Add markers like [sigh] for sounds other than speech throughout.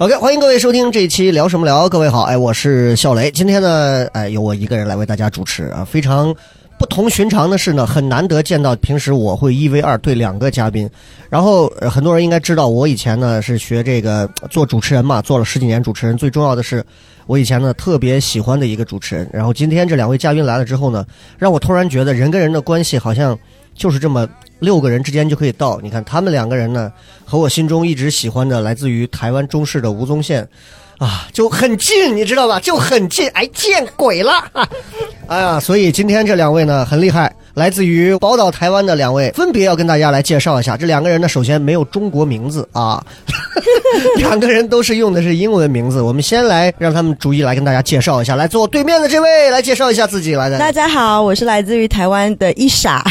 O.K. 欢迎各位收听这一期聊什么聊。各位好，哎，我是笑雷。今天呢，哎，由我一个人来为大家主持啊。非常不同寻常的是呢，很难得见到平时我会一 v 二对两个嘉宾。然后、很多人应该知道，我以前呢是学这个做主持人嘛，做了十几年主持人。最重要的是，我以前呢特别喜欢的一个主持人。然后今天这两位嘉宾来了之后呢，让我突然觉得人跟人的关系好像就是这么六个人之间就可以到。你看他们两个人呢，和我心中一直喜欢的来自于台湾中视的吴宗宪。啊，就很近，你知道吧？就很近，哎，见鬼了！啊、哎呀，所以今天这两位呢很厉害，来自于宝岛台湾的两位，分别要跟大家来介绍一下。这两个人呢，首先没有中国名字啊，[laughs] 两个人都是用的是英文名字。我们先来让他们逐一来跟大家介绍一下。来，坐我对面的这位来介绍一下自己，来的大家好，我是来自于台湾的伊莎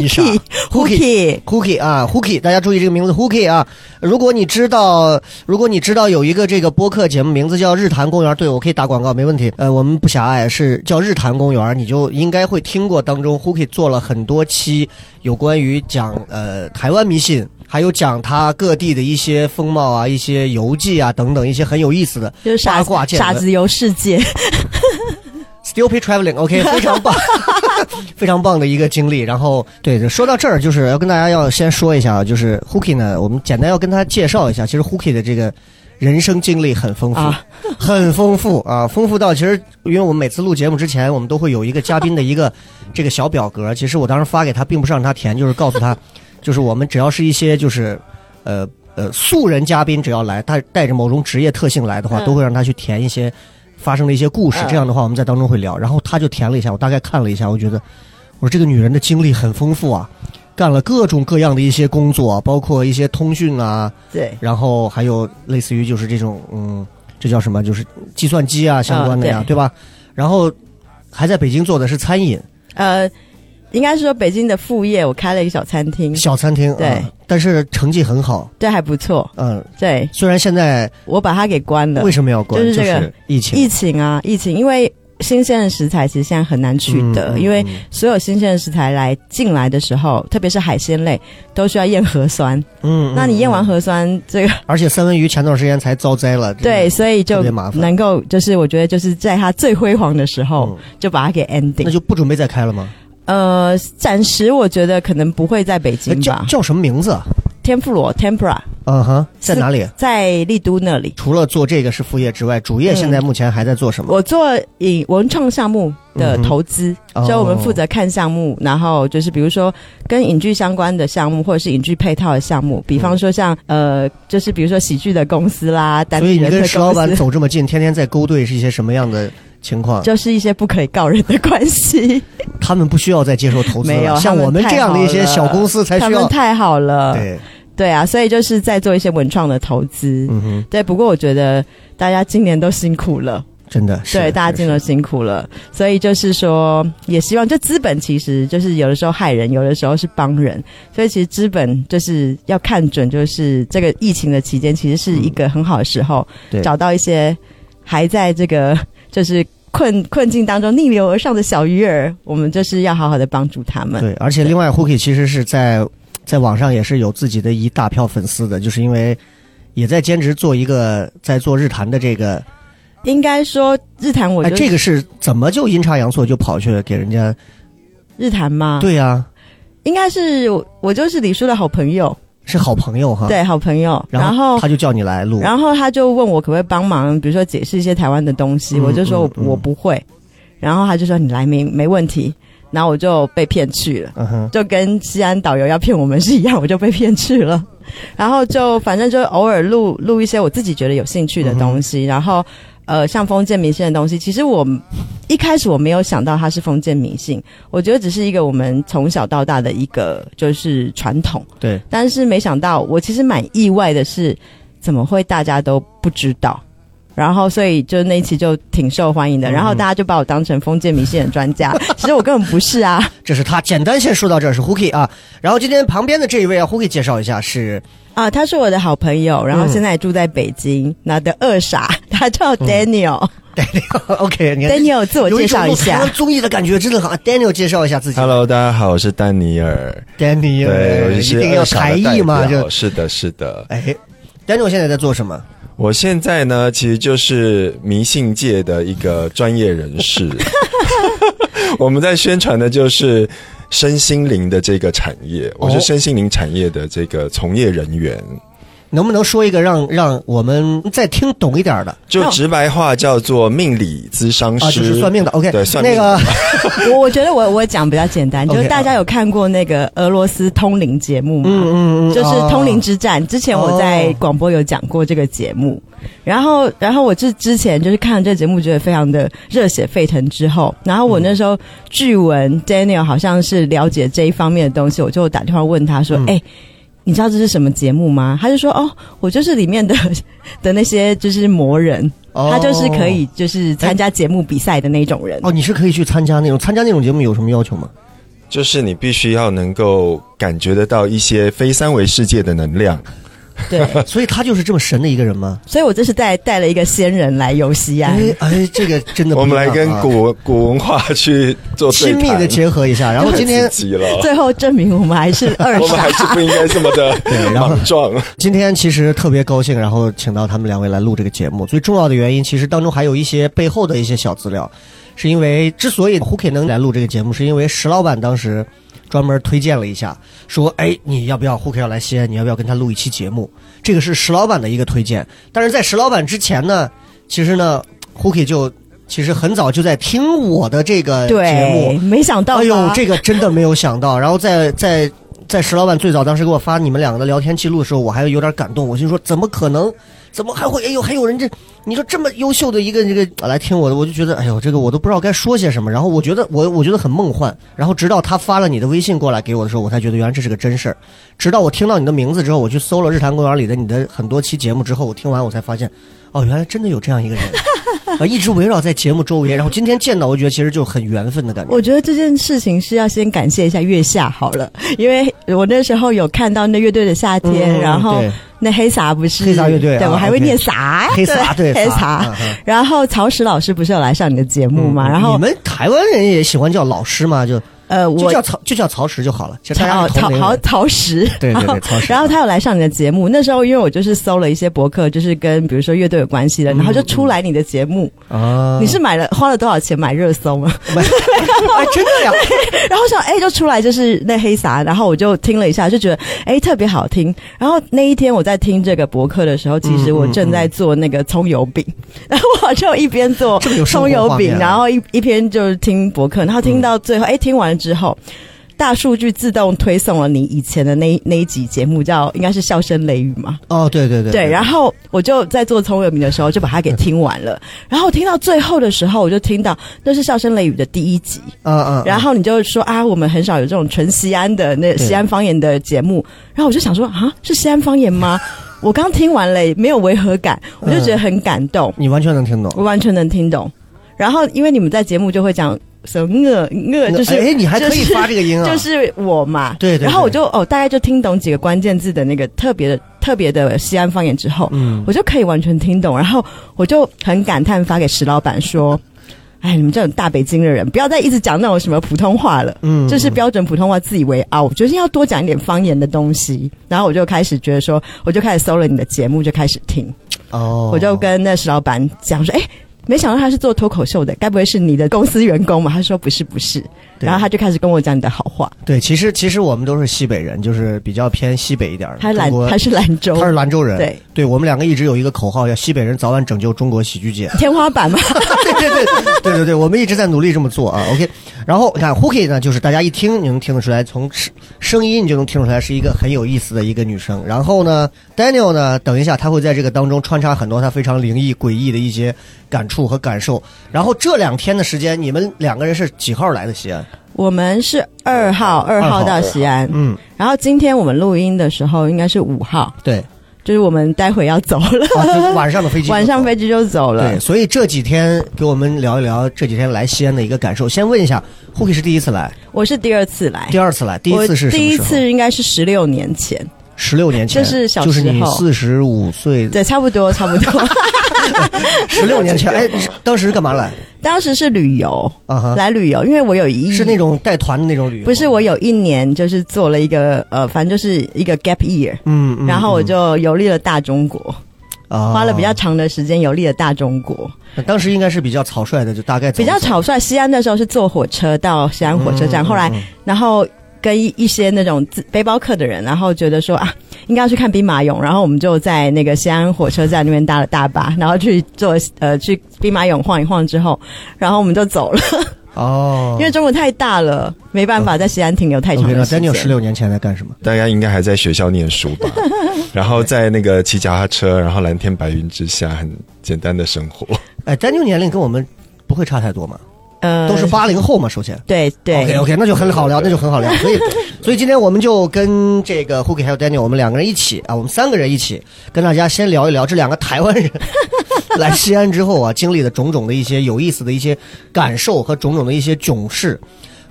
伊莎 Huki Huki，Huki 啊，Hooky，大家注意这个名字，Hooky 啊。如果你知道，如果你知道有一个这个播客节目名字叫日坛公园，对我可以打广告，没问题。呃，我们不狭隘，是叫日坛公园，你就应该会听过当中 Huki 做了很多期有关于讲呃台湾迷信。还有讲他各地的一些风貌啊、一些游记啊等等一些很有意思的就是傻八卦见闻傻子游世界。[laughs] Stupid Traveling，OK，、非常棒，[laughs] 非常棒的一个经历。然后，对，说到这儿，就是要跟大家要先说一下啊，就是 Huki 呢，我们简单要跟他介绍一下。其实 Huki 的这个人生经历很丰富，啊很丰富啊，丰富到其实，因为我们每次录节目之前，我们都会有一个嘉宾的一个 [laughs] 这个小表格。其实我当时发给他，并不是让他填，就是告诉他，[laughs] 就是我们只要是一些就是呃呃素人嘉宾，只要来，他带着某种职业特性来的话，嗯都会让他去填一些。发生的一些故事，嗯这样的话我们在当中会聊。然后他就填了一下，我大概看了一下，我觉得我说这个女人的经历很丰富啊，干了各种各样的一些工作，包括一些通讯啊，对，然后还有类似于就是这种嗯，这叫什么？就是计算机啊相关的呀，啊对对吧？然后还在北京做的是餐饮呃，应该是说北京的副业，我开了一个小餐厅，小餐厅，对啊但是成绩很好，对，还不错。嗯，对，虽然现在我把它给关了为。什么要关？就是这个疫情，疫情啊，疫情，因为新鲜的食材其实现在很难取得，因为嗯所有新鲜的食材来进来的时候，特别是海鲜类，都需要验核酸。嗯，那你验完嗯，核酸，这个而且三文鱼前段时间才遭灾了，对，所以就特别麻烦能够，就是我觉得就是在它最辉煌的时候，嗯就把它给 ending 那。就不准备再开了吗？呃，暂时我觉得可能不会在北京吧。叫叫什么名字啊？天妇罗 （Tempura） 嗯哼，在哪里？在丽都那里。除了做这个是副业之外，主业现在目前还在做什么？我做影文创项目的投资，嗯所以我们哦负责看项目，然后就是比如说跟影剧相关的项目，或者是影剧配套的项目，比方说像、呃，就是比如说喜剧的公司啦，单所以你跟石老板，走这么近，天天在勾兑是一些什么样的情况？就是一些不可以告人的关系。[laughs] 他们不需要再接受投资没有，了，像我们这样的一些小公司才需要。他们太好了，对，对啊，所以就是在做一些文创的投资。嗯哼，对，不过我觉得大家今年都辛苦了，真的是对，大家是今年都辛苦了，所以就是说，也希望就资本其实就是有的时候害人，有的时候是帮人，所以其实资本就是要看准，就是这个疫情的期间，其实是一个很好的时候，对。找到一些还在这个就是困困境当中逆流而上的小鱼儿，我们就是要好好的帮助他们。对，而且另外 Hooky 其实是在在网上也是有自己的一大票粉丝的，就是因为也在兼职做一个在做日坛的这个，应该说日坛我哎，这个是怎么就阴差阳错就跑去给人家？日坛吗？，对呀、应该是我我就是李叔的好朋友，是好朋友哈。，对，好朋友。然然后他就叫你来录，然后他就问我可不可以帮忙，比如说解释一些台湾的东西，嗯我就说我嗯嗯我不会，然后他就说你来没没问题，然后我就被骗去了，就跟西安导游要骗我们是一样，我就被骗去了，然后就反正就偶尔录录一些我自己觉得有兴趣的东西，然后。呃像封建迷信的东西，其实我一开始我没有想到它是封建迷信，我觉得只是一个我们从小到大的一个就是传统，对，但是没想到我其实蛮意外的是，怎么会大家都不知道？然后，所以就那一期就挺受欢迎的。然后大家就把我当成封建迷信的专家，[laughs] 其实我根本不是啊。[laughs] 这是他简单先说到这儿是 Hooky 啊，然后今天旁边的这一位啊，Hooky 介绍一下是啊，他是我的好朋友，然后现在住在北京，那的二傻，[laughs] 他叫 Daniel。Daniel，OK，Daniel 自我介绍一下综艺的感觉，真的好。Daniel 介绍一下自己。Hello，大家好，我是丹尼尔。Daniel，对，我一是定要才艺嘛，就就是的，是的。哎，Daniel 现在在做什么？我现在呢，其实就是迷信界的一个专业人士。[laughs] 我们在宣传的就是身心灵的这个产业，我是身心灵产业的这个从业人员。能不能说一个让让我们再听懂一点的？就直白话叫做命理咨商师，啊，就是算命的。OK，对，算命那个，[laughs] 我我觉得我我讲比较简单，[laughs] 就是大家有看过那个俄罗斯通灵节目吗？嗯嗯嗯，就是通灵之战。之前我在广播有讲过这个节目，然后然后我之之前就是看了这个节目，觉得非常的热血沸腾。之后，然后我那时候据闻 Daniel 好像是了解这一方面的东西，我就打电话问他说：“哎。”你知道这是什么节目吗？他就说：“哦，我就是里面的 [laughs] 的那些就是魔人，哦、他就是可以就是参加节目比赛的那种人。哦，你是可以去参加那种参加那种节目有什么要求吗？就是你必须要能够感觉得到一些非三维世界的能量。对，所以他就是这么神的一个人吗？所以我这是带带了一个仙人来游西安。哎哎，这个真的、啊，我们来跟古古文化去做亲密的结合一下。然后今天最后证明我们还是二傻，我们还是不应该这么的 [laughs] 莽撞。今天其实特别高兴，然后请到他们两位来录这个节目。最重要的原因，其实当中还有一些背后的一些小资料，是因为之所以胡 K 能来录这个节目，是因为石老板当时。专门推荐了一下，说：“哎，你要不要胡克要来西安？你要不要跟他录一期节目？”这个是石老板的一个推荐。但是在石老板之前呢，其实呢，胡克就其实很早就在听我的这个节目，没想到，哎呦，这个真的没有想到。然后在在在石老板最早当时给我发你们两个的聊天记录的时候，我还有点感动。我心说：怎么可能？怎么还会？哎呦，还有人这，你说这么优秀的一个这个来听我的，我就觉得，哎呦，这个我都不知道该说些什么。然后我觉得我我觉得很梦幻。然后直到他发了你的微信过来给我的时候，我才觉得原来这是个真事儿。直到我听到你的名字之后，我去搜了日坛公园里的你的很多期节目之后，我听完我才发现，哦，原来真的有这样一个人 [laughs] 啊，一直围绕在节目周围。然后今天见到，我觉得其实就很缘分的感觉。我觉得这件事情是要先感谢一下月下好了，因为我那时候有看到那乐队的夏天，嗯、然后。那黑撒不是黑撒乐队，对、啊、我还会念撒，黑撒对黑撒。然后曹石老师不是有来上你的节目吗？嗯、然后你们台湾人也喜欢叫老师吗，就呃，我就叫曹就叫曹石就好了。曹曹曹曹石，[laughs] 对对对，曹石。然后他有来上你的节目，那时候因为我就是搜了一些博客，就是跟比如说乐队有关系的，然后就出来你的节目啊。你是买了花了多少钱买热搜吗？[laughs] 真的呀。[laughs] 然后想哎，就出来就是那黑撒，然后我就听了一下，就觉得哎特别好听。然后那一天我在听这个博客的时候，其实我正在做那个葱油饼，然后我就一边做葱油饼，然后一一边就是听博客，然后听到最后，哎，听完了之后。大数据自动推送了你以前的那那一集节目，叫应该是笑声雷雨嘛？哦，对对对，对。然后我就在做葱油饼的时候，就把它给听完了。然后听到最后的时候，我就听到那是笑声雷雨的第一集。嗯嗯。然后你就说啊，我们很少有这种纯西安的那西安方言的节目。然后我就想说啊，是西安方言吗？[laughs] 我刚听完了，没有违和感，我就觉得很感动。你完全能听懂，我完全能听懂。然后因为你们在节目就会讲。什么呃呃，就是哎，你还可以发这个音啊，就是我嘛，对对。然后我就哦，大概就听懂几个关键字的那个特别的、特别的西安方言之后，嗯，我就可以完全听懂。然后我就很感叹，发给石老板说：“哎，你们这种大北京的人，不要再一直讲那种什么普通话了，嗯，就是标准普通话，自以为傲。我觉得要多讲一点方言的东西。”然后我就开始觉得说，我就开始搜了你的节目，就开始听。哦，我就跟那石老板讲说：“哎。”没想到他是做脱口秀的，该不会是你的公司员工嘛？他说不是不是，然后他就开始跟我讲你的好话。对，其实其实我们都是西北人，就是比较偏西北一点儿的。他是兰他是兰州，他是兰州人。对，对我们两个一直有一个口号，叫西北人早晚拯救中国喜剧界。天花板嘛。[laughs] 对对对对对对，我们一直在努力这么做啊。OK，然后你看 Hooky 呢，就是大家一听你能听得出来，从声声音你就能听出来是一个很有意思的一个女生。然后呢，Daniel 呢，等一下他会在这个当中穿插很多他非常灵异诡异的一些感触和感受。然后这两天的时间，你们两个人是几号来的西安？我们是二号，二号到西安，嗯，然后今天我们录音的时候应该是五号，对，就是我们待会要走了，啊，就晚上的飞机，晚上飞机就走了对，。所以这几天给我们聊一聊这几天来西安的一个感受。先问一下，Hooky 是第一次来，我是第二次来，第二次来，第一次是第一？次应该是十六年前，十六年前，就是小就是你时候。四十五岁，对，差不多差不多。[laughs] 十六年前，[laughs] 哎，当时干嘛来？当时是旅游，啊哈，来旅游，因为我有一是那种带团的那种旅游，不是我有一年就是做了一个呃，反正就是一个 gap year，、嗯，嗯，然后我就游历了大中国，啊。花了比较长的时间游历了大中国，当时应该是比较草率的，就大概走？比较草率。西安那时候是坐火车到西安火车站，嗯后来嗯然后跟一一些那种自背包客的人，然后觉得说啊，应该要去看兵马俑，然后我们就在那个西安火车站那边搭了大巴，然后去坐呃去兵马俑晃一晃之后，然后我们就走了，哦，因为中国太大了，没办法在西安停留太长时 Daniel 间。十六年前在干什么？大家应该还在学校念书吧，然后在那个骑脚踏车，然后蓝天白云之下，很简单的生活。哎，Daniel 年龄跟我们不会差太多嘛，呃都是八零后嘛，首先。对对 OK OK，那就很好聊，那就很好聊。所以，所以今天我们就跟这个 Hooky 还有 Daniel，我们两个人一起啊，我们三个人一起跟大家先聊一聊这两个台湾人 [laughs] 来西安之后啊，经历的种种的一些有意思的一些感受和种种的一些囧事。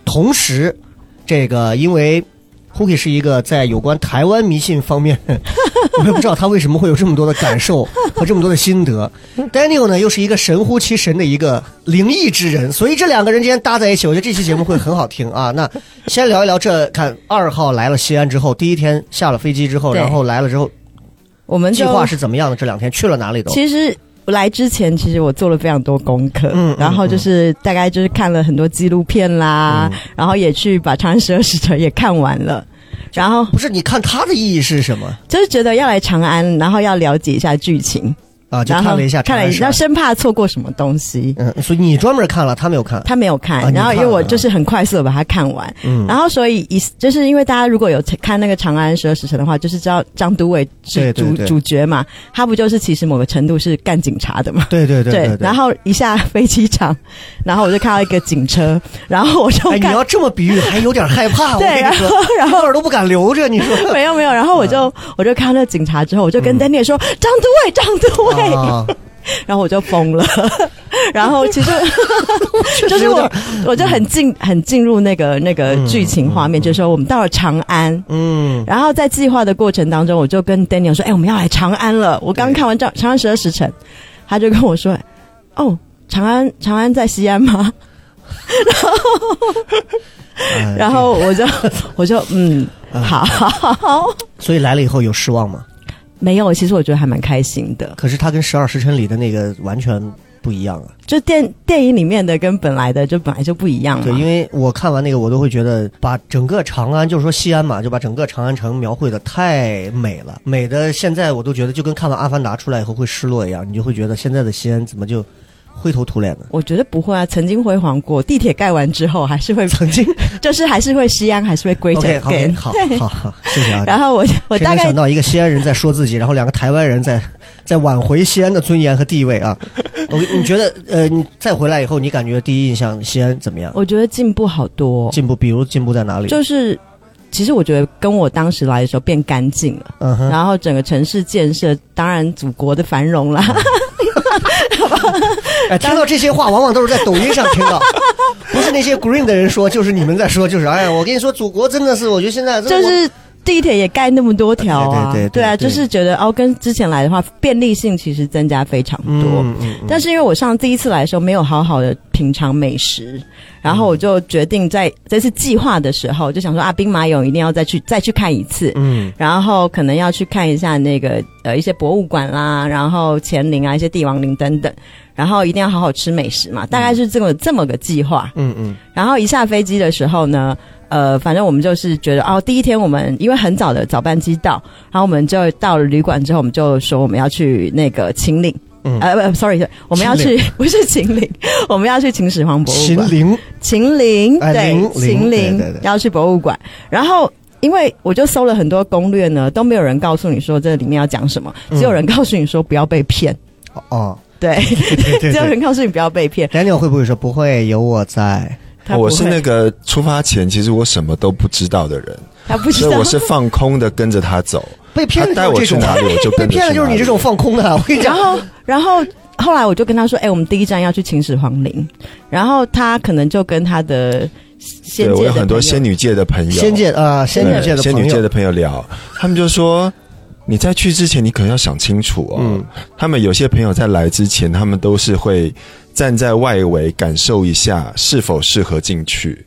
同时，这个因为 Hooky 是一个在有关台湾迷信方面，我也不知道他为什么会有这么多的感受和这么多的心得。Daniel 呢，又是一个神乎其神的一个灵异之人，所以这两个人之间搭在一起，我觉得这期节目会很好听啊。那先聊一聊这，看二号来了西安之后，第一天下了飞机之后，然后来了之后，我们计划是怎么样的？这两天去了哪里都？其实来之前，其实我做了非常多功课，然后就是大概就是看了很多纪录片啦，嗯然后也去把《长安十二时辰》也看完了，然后不是，你看它的意义是什么？就是觉得要来长安，然后要了解一下剧情，啊？就看了一下，看了一下，下。生怕错过什么东西。嗯，所以你专门看了，他没有看。他没有看，啊然后因为我就是很快速的把它看完，嗯，然后所以以就是因为大家如果有看那个《长安十二时辰》的话，就是知道张都尉是主主角嘛，他不就是其实某个程度是干警察的嘛？对对对对。然后一下飞机场，然后我就看到一个警车，然后我就哎，你，要这么比喻，还有点害怕。对，然后，然后耳都不敢留着。你说没有没有，然后我就、我就看到那个警察之后，我就跟 Danny 说、张都尉，张都尉，[laughs] 然后我就疯了，[laughs] 然后其实就是我我就很进很进入那个那个剧情画面，就是说我们到了长安。嗯，然后在计划的过程当中，我就跟 Daniel 说：“哎，我们要来长安了。我刚看完《长长安十二时辰》，他就跟我说：‘哦，长安长安在西安吗？’ [laughs] 然后然后我就我就嗯，好好好，所以来了以后有失望吗？没有，其实我觉得还蛮开心的。可是它跟《十二时辰》里的那个完全不一样啊。就电电影里面的跟本来的就本来就不一样嘛。对，因为我看完那个，我都会觉得把整个长安，就是说西安嘛，就把整个长安城描绘的太美了，美的现在我都觉得就跟看完《阿凡达》出来以后会失落一样，你就会觉得现在的西安怎么就灰头土脸的？我觉得不会啊，曾经辉煌过。地铁盖完之后，还是会曾经 [laughs] 就是还是会西安，还是会归整好好对好 [laughs] 好，谢谢啊。然后我我大概想到一个西安人在说自己，然后两个台湾人在在挽回西安的尊严和地位啊？[laughs] 我你觉得呃，你再回来以后，你感觉第一印象西安怎么样？我觉得进步好多，进步，比如进步在哪里？就是其实我觉得跟我当时来的时候变干净了，然后整个城市建设，当然祖国的繁荣啦，[laughs] 哎，听到这些话，往往都是在抖音上听到，不是那些 green 的人说，就是你们在说，就是哎呀，我跟你说，祖国真的是，我觉得现在就是地铁也盖那么多条啊，对对对对啊，对就是觉得哦，跟之前来的话，便利性其实增加非常多。嗯嗯嗯但是因为我上第一次来的时候没有好好的品尝美食，然后我就决定在这次计划的时候就想说啊，兵马俑一定要再去再去看一次，嗯然后可能要去看一下那个呃一些博物馆啦，然后乾陵啊一些帝王陵等等，然后一定要好好吃美食嘛，大概是这么这么个计划。嗯嗯然后一下飞机的时候呢，呃，反正我们就是觉得哦，第一天我们因为很早的早班机到，然后我们就到了旅馆之后，我们就说我们要去那个秦岭。嗯呃不，sorry，我们要去 [laughs] 不是秦岭，[laughs] 我们要去秦始皇博物馆。秦岭秦岭，对，秦陵对对对要去博物馆，然后。因为我就搜了很多攻略呢，都没有人告诉你说这里面要讲什么，只有人告诉你说不要被骗。哦，对 [laughs] 只有人告诉你不要被骗。，Daniel 会不会说不会有我在？我是那个出发前其实我什么都不知道的人，他不知道所以我，是放空的跟着他走。被骗带我就是这种去哪里，我就 [laughs] 被骗的就是你这种放空的，我跟你讲。然后，然后后来我就跟他说：“哎、我们第一站要去秦始皇陵。”然后他可能就跟他的仙对我有很多仙女界的朋友，仙界啊，仙女界的朋友仙女界的，朋友聊，他们就说。你在去之前，你可能要想清楚哦。嗯他们有些朋友在来之前，他们都是会站在外围感受一下是否适合进去。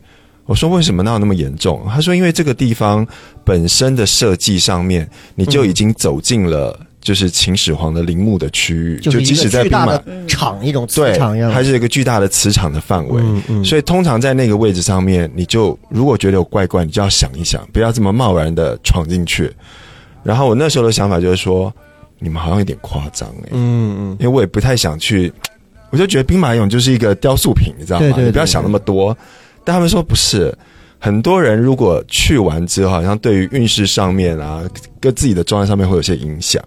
我说为什么哪有那么严重？他说因为这个地方本身的设计上面，你就已经走进了就是秦始皇的陵墓的区域，就是即使在兵马场，一种磁对场一样，它是一个巨大的磁场的范围。嗯嗯所以通常在那个位置上面，你就如果觉得有怪怪，你就要想一想，不要这么贸然的闯进去。然后我那时候的想法就是说，你们好像有点夸张哎，嗯嗯因为我也不太想去，我就觉得兵马俑就是一个雕塑品，你知道吗？对对对你不要想那么多。但他们说不是，很多人如果去完之后，好像对于运势上面啊，跟自己的状态上面会有些影响。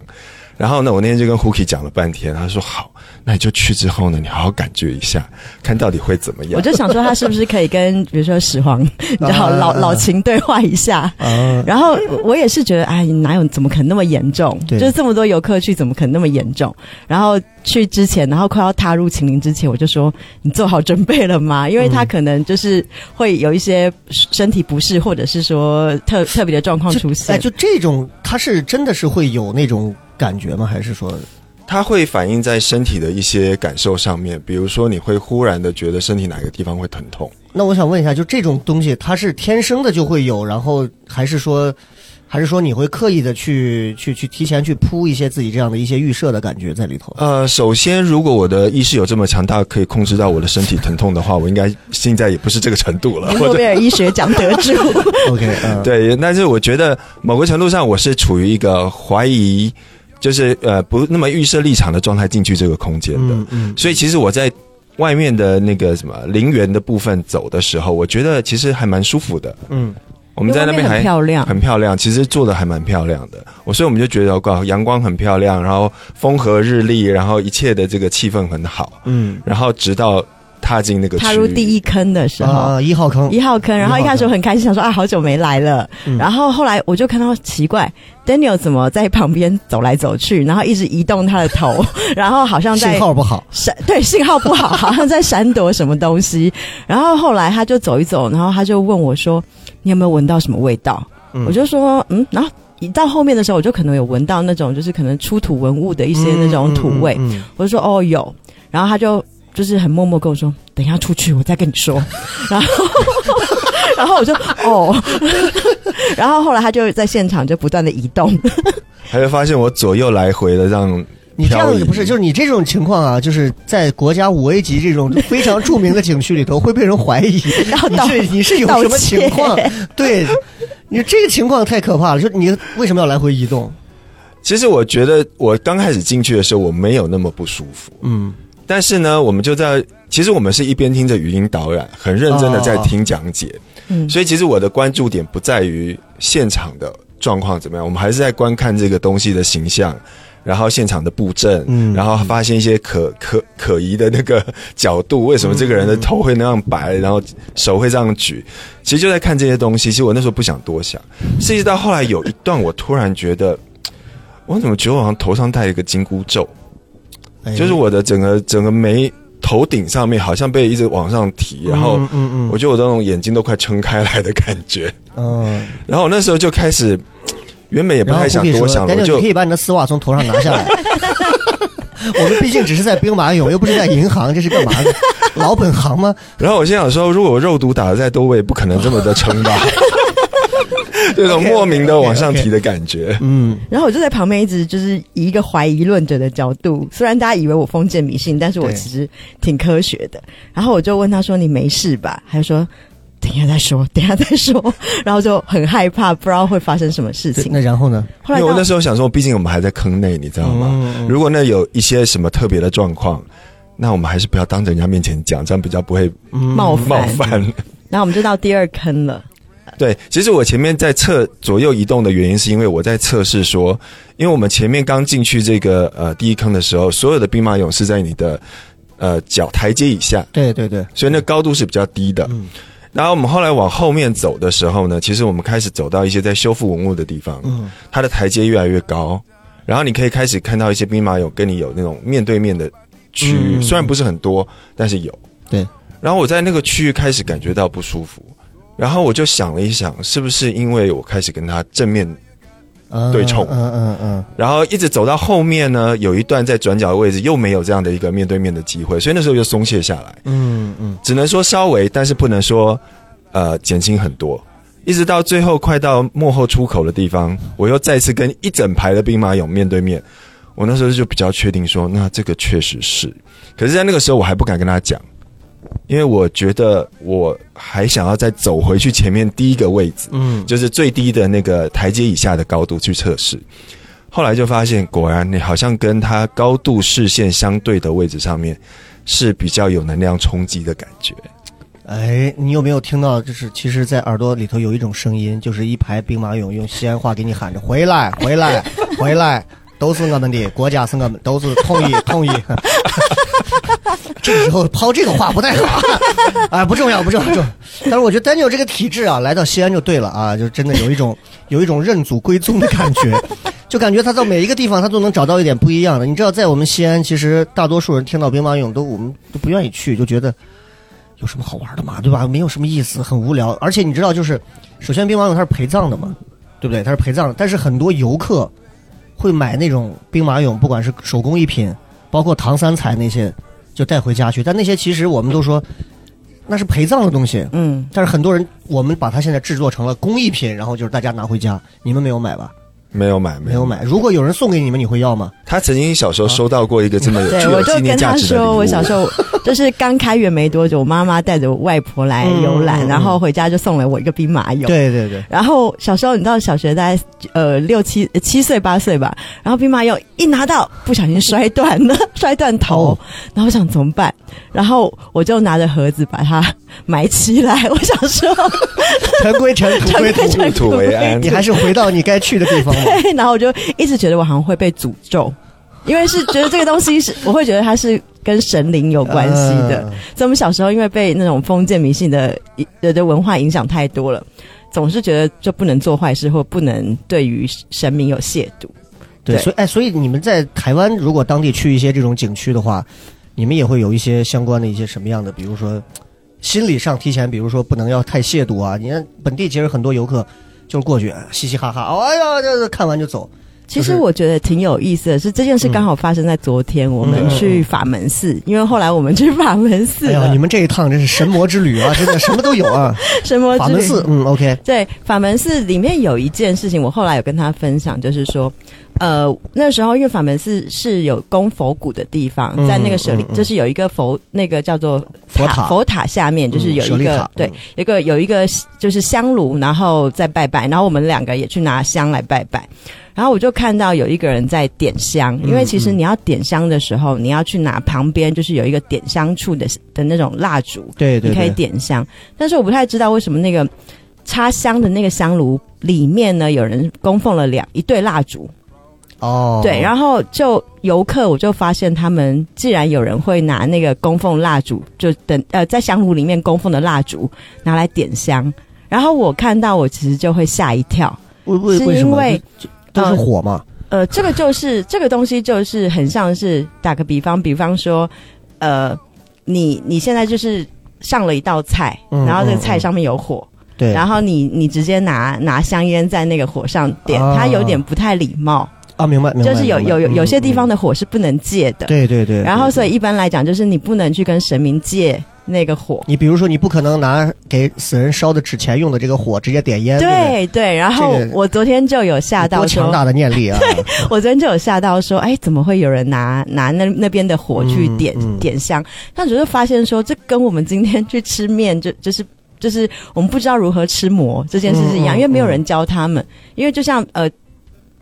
然后呢，我那天就跟 Huki 讲了半天，他说好，那你就去之后呢，你好好感觉一下，看到底会怎么样。我就想说，他是不是可以跟比如说始皇，你知道啊老老秦对话一下？啊，[laughs] 然后我也是觉得，哎，哪有怎么可能那么严重？对就是这么多游客去，怎么可能那么严重？然后去之前，然后快要踏入秦陵之前，我就说：“你做好准备了吗？”因为他可能就是会有一些身体不适，或者是说特特别的状况出哎，现。就这种，他是真的是会有那种感觉吗？还是说，它会反映在身体的一些感受上面，比如说你会忽然的觉得身体哪个地方会疼痛。那我想问一下，就这种东西，它是天生的就会有，然后还是说，还是说你会刻意的去去去提前去铺一些自己这样的一些预设的感觉在里头？呃，首先，如果我的意识有这么强大，可以控制到我的身体疼痛的话，我应该现在也不是这个程度了。诺贝尔医学奖得主，OK，嗯，[laughs] 对，但是我觉得某个程度上，我是处于一个怀疑，就是呃不那么预设立场的状态进去这个空间的。嗯嗯所以其实我在外面的那个什么陵园的部分走的时候，我觉得其实还蛮舒服的。嗯我们在那边很漂亮很漂亮，其实做的还蛮漂亮的。我所以我们就觉得，哇，阳光很漂亮，然后风和日丽，然后一切的这个气氛很好。嗯然后直到踏进那个踏入第一坑的时候。啊，一号坑一号坑，然后一开始我很开心，想说啊，好久没来了。嗯然后后来我就看到奇怪，Daniel 怎么在旁边走来走去，然后一直移动他的头，[laughs] 然后好像在信号不好，闪，对，信号不好，[laughs] 好像在闪躲什么东西。然后后来他就走一走，然后他就问我说：“你有没有闻到什么味道？”嗯我就说：“嗯。”然后一到后面的时候，我就可能有闻到那种就是可能出土文物的一些那种土味。嗯嗯嗯我就说：“哦，有。”然后他就就是很默默跟我说：“等一下出去，我再跟你说。[laughs] ”然后，[laughs] 然后我就哦，[laughs] 然后后来他就在现场就不断的移动，他就发现我左右来回的让你这样子不是，就是你这种情况啊，就是在国家五 A 级这种非常著名的景区里头，会被人怀疑你然后道是你是有什么情况？对，你这个情况太可怕了。就你为什么要来回移动？其实我觉得我刚开始进去的时候，我没有那么不舒服。嗯但是呢，我们就在，其实我们是一边听着语音导览，很认真的在听讲解。嗯，所以其实我的关注点不在于现场的状况怎么样，我们还是在观看这个东西的形象，然后现场的布阵，嗯然后发现一些可可可疑的那个角度，为什么这个人的头会那样摆，然后手会这样举，其实就在看这些东西。其实我那时候不想多想，是一直到后来有一段，我突然觉得，我怎么觉得我好像头上戴一个紧箍咒，哎就是我的整个整个眉头顶上面好像被一直往上提，然后嗯嗯我觉得我那种眼睛都快撑开来的感觉。嗯 [laughs] 然后我那时候就开始原本也不太想多想，我就你可以把你的丝袜从头上拿下来。[laughs] 我们毕竟只是在兵马俑，又不是在银行，这是干嘛的？老本行吗？[laughs] 然后我心想说，如果我肉毒打的再多，我也不可能这么的撑吧。[laughs] 这种莫名的往上提的感觉。嗯，然后我就在旁边一直就是以一个怀疑论者的角度，虽然大家以为我封建迷信，但是我其实挺科学的。然后我就问他说：“你没事吧？”他就说：“等一下再说，[laughs] 等一下再说。[laughs] ”然后就很害怕，不知道会发生什么事情。那然后呢？后来因为我那时候想说，毕竟我们还在坑内，你知道吗？如果那有一些什么特别的状况，那我们还是不要当着人家面前讲，这样比较不会冒冒犯，犯。然后我们就到第二坑了。对，其实我前面在测左右移动的原因，是因为我在测试说，因为我们前面刚进去这个呃第一坑的时候，所有的兵马俑是在你的呃脚台阶以下，对对对，所以那高度是比较低的。嗯然后我们后来往后面走的时候呢，其实我们开始走到一些在修复文物的地方，嗯它的台阶越来越高，然后你可以开始看到一些兵马俑跟你有那种面对面的区域，嗯虽然不是很多，但是有。对。然后我在那个区域开始感觉到不舒服，然后我就想了一想，是不是因为我开始跟他正面，嗯对冲嗯嗯嗯然后一直走到后面呢，有一段在转角的位置又没有这样的一个面对面的机会，所以那时候就松懈下来。嗯嗯只能说稍微，但是不能说呃减轻很多。一直到最后快到幕后出口的地方，我又再次跟一整排的兵马俑面对面。我那时候就比较确定说，那这个确实是。可是，在那个时候我还不敢跟他讲，因为我觉得我还想要再走回去前面第一个位置，嗯，就是最低的那个台阶以下的高度去测试。后来就发现，果然你好像跟他高度视线相对的位置上面，是比较有能量冲击的感觉。哎，你有没有听到？就是其实，在耳朵里头有一种声音，就是一排兵马俑用西安话给你喊着：“回来，回来，回来！”都是我们的国家，是我们，都是统一，统一。[laughs] 这个时候抛这个话不太好，[laughs] 哎，不重要，不重要，重要。但是我觉得丹尼尔这个体质啊，来到西安就对了啊，就真的有一种 [laughs] 有一种认祖归宗的感觉，就感觉他到每一个地方他都能找到一点不一样的。你知道，在我们西安，其实大多数人听到兵马俑都我们都不愿意去，就觉得有什么好玩的嘛，对吧？没有什么意思，很无聊。而且你知道，就是首先兵马俑它是陪葬的嘛，对不对？它是陪葬的，但是很多游客会买那种兵马俑，不管是手工艺品，包括唐三彩那些，就带回家去。但那些其实我们都说那是陪葬的东西，嗯，但是很多人我们把它现在制作成了工艺品，然后就是大家拿回家。你们没有买吧？没有买，没有。买。如果有人送给你们，你会要吗？他曾经小时候收到过一个这么有具对，我有纪念就跟他价值的礼物。说，我小时候 [laughs] 就是刚开园没多久，我妈妈带着我外婆来游览，然后回家就送了我一个兵马俑。对对对，然后小时候，你知道小学大概呃六七呃七岁八岁吧，然后兵马俑一拿到，不小心摔断了，[laughs] 摔断头，哦然后我想怎么办？然后我就拿着盒子把它埋起来。[laughs] 我想说，尘归尘，土归土。尘土为安你还是回到你该去的地方吧。对，然后我就一直觉得我好像会被诅咒，因为是觉得这个东西是，我会觉得它是跟神灵有关系的。嗯所以我们小时候因为被那种封建迷信的的的文化影响太多了，总是觉得就不能做坏事，或不能对于神明有亵渎。对，对所以哎，所以你们在台湾如果当地去一些这种景区的话，你们也会有一些相关的一些什么样的，比如说心理上提前，比如说不能要太亵渎啊。你看本地其实很多游客就是过去哎嘻嘻哈哈，哎呀，这这看完就走。其实我觉得挺有意思的是，这件事刚好发生在昨天，我们去法门寺，因为后来我们去法门寺哎呀，你们这一趟真是神魔之旅啊，[laughs] 真的什么都有啊。神魔之旅。法门寺，嗯，OK，对，法门寺里面有一件事情，我后来有跟他分享，就是说，呃，那时候因为法门寺是有供佛骨的地方，嗯在那个舍利就是有一个佛那个叫做佛塔佛塔下面就是有一个对一个有一个就是香炉，然后再拜拜，然后我们两个也去拿香来拜拜。然后我就看到有一个人在点香，因为其实你要点香的时候，你要去拿旁边就是有一个点香处的的那种蜡烛，对对。你可以，点香，但是我不太知道为什么那个插香的那个香炉里面呢，有人供奉了两一对蜡烛，哦，对，然后就游客我就发现他们既然有人会拿那个供奉蜡烛，就等呃在香炉里面供奉的蜡烛拿来点香，然后我看到我其实就会吓一跳，为为是？因为就都是火嘛。呃，这个就是这个东西，就是很像是打个比方，比方说，呃，你你现在就是上了一道菜，嗯然后这个菜上面有火，对，然后你你直接拿拿香烟在那个火上点，啊。它有点不太礼貌，啊，明白，明白，就是有有有有些地方，嗯的火是不能借的嗯，对对对，然后所以一般来讲，就是你不能去跟神明借那个火。你比如说，你不可能拿给死人烧的纸钱用的这个火直接点烟，对对然后我昨天就有吓到说，多强大的念力啊！[laughs] 对我昨天就有吓到说，哎，怎么会有人拿拿那那边的火去点、嗯嗯点香？但只是发现说，这跟我们今天去吃面就就是。就是我们不知道如何吃馍这件事是一样，因为没有人教他们。因为就像呃，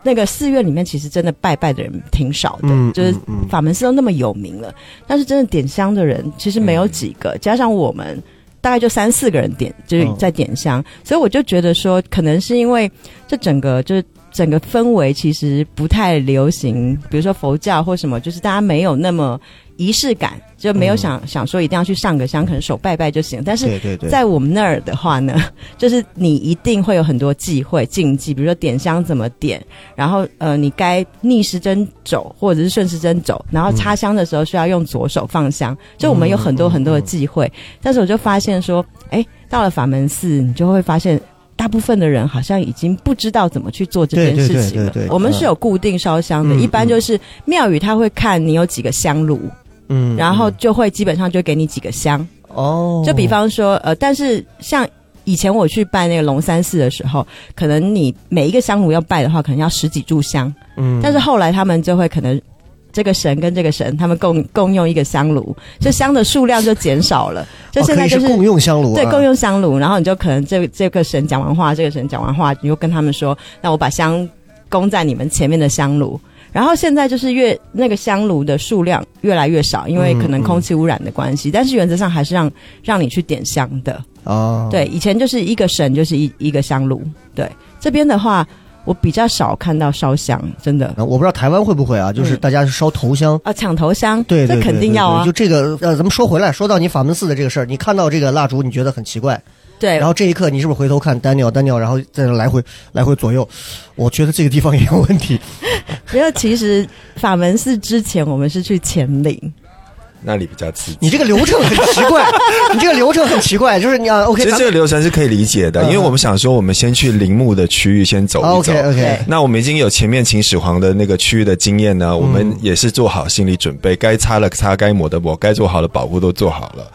那个寺院里面其实真的拜拜的人挺少的，嗯就是法门寺都那么有名了，但是真的点香的人其实没有几个，加上我们大概就三四个人点，就是嗯。在点香，所以我就觉得说，可能是因为这整个就是整个氛围其实不太流行，比如说佛教或什么，就是大家没有那么仪式感，就没有想、想说一定要去上个香，可能手拜拜就行。但是在我们那儿的话呢，就是你一定会有很多忌讳禁忌，比如说点香怎么点，然后呃，你该逆时针走或者是顺时针走，然后插香的时候需要用左手放香，就我们有很多很多的忌讳。但是我就发现说，哎，到了法门寺，你就会发现。大部分的人好像已经不知道怎么去做这件事情了。对对对我们是有固定烧香的，嗯一般就是庙宇他会看你有几个香炉，嗯，然后嗯就会基本上就给你几个香。哦，就比方说，呃，但是像以前我去拜那个龙山寺的时候，可能你每一个香炉要拜的话，可能要十几炷香。嗯，但是后来他们就会可能这个神跟这个神，他们共共用一个香炉，这香的数量就减少了。就哦现在就是。共用香炉啊，对，共用香炉，然后你就可能这这个神讲完话，这个神讲完话，你就跟他们说，那我把香供在你们前面的香炉。然后现在就是越那个香炉的数量越来越少，因为可能空气污染的关系，但是原则上还是让让你去点香的。哦，对，以前就是一个神就是一一个香炉。对，这边的话，我比较少看到烧香，真的啊。我不知道台湾会不会啊，就是嗯大家是烧头香。啊，抢头香，对对，这肯定要啊就。这个呃，咱们说回来，说到你法门寺的这个事儿，你看到这个蜡烛，你觉得很奇怪，对然，后这一刻你是不是回头看 Daniel Daniel，然后在那来回来回左右？我觉得这个地方也有问题。[laughs] 没有其实法门寺之前我们是去乾陵，那里比较刺激。你这个流程很奇怪，[laughs] 你这个流程很奇怪，就是你啊，OK，其实这个流程是可以理解的，嗯因为我们想说，我们先去陵墓的区域先走一走。OK OK，那我们已经有前面秦始皇的那个区域的经验呢，我们也是做好心理准备，该擦了擦，该抹的抹，该做好的保护都做好了。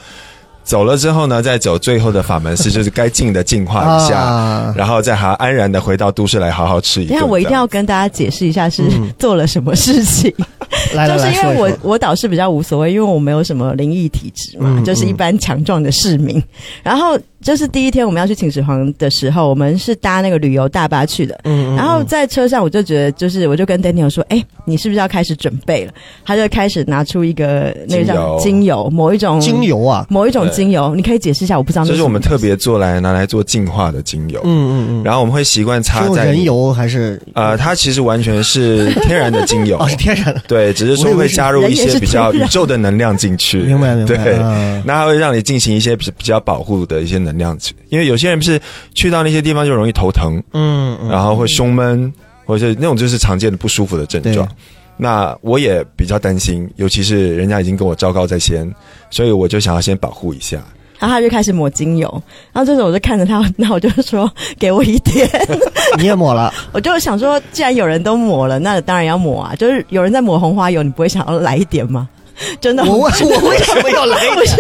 走了之后呢，再走最后的法门寺，就是该净的净化一下，啊然后再好安然的回到都市来好好吃一顿。等一下我一定要跟大家解释一下是嗯做了什么事情。[laughs] 来来来就是因为。我我倒是比较无所谓，因为我没有什么灵异体质嘛，嗯就是一般强壮的市民。然后就是第一天我们要去秦始皇的时候，我们是搭那个旅游大巴去的。然后在车上，我就觉得，就是我就跟 Daniel 说：“哎，你是不是要开始准备了？”他就开始拿出一个那个叫精油，某一种精，油啊，某一种对精油，你可以解释一下，我不知道那这是我们特别做来拿来做净化的精油，嗯嗯嗯，然后我们会习惯擦在人油还是呃，它其实完全是 [laughs] 天然的精油哦，是天然的？对，只是说会加入一些比较宇宙的能量进去。明白明白。对，嗯那它会让你进行一些比比较保护的一些能量，因为有些人不是去到那些地方就容易头疼，嗯嗯，然后会胸闷，或者是那种就是常见的不舒服的症状对。那我也比较担心，尤其是人家已经跟我昭告在先，所以我就想要先保护一下。然后他就开始抹精油，然后这时候我就看着他，[laughs] 那我就说给我一点，[laughs] 你也抹了，[laughs] 我就想说，既然有人都抹了，那当然要抹啊。就是有人在抹红花油，你不会想要来一点吗？[laughs] 真的，我为什么要来不是？，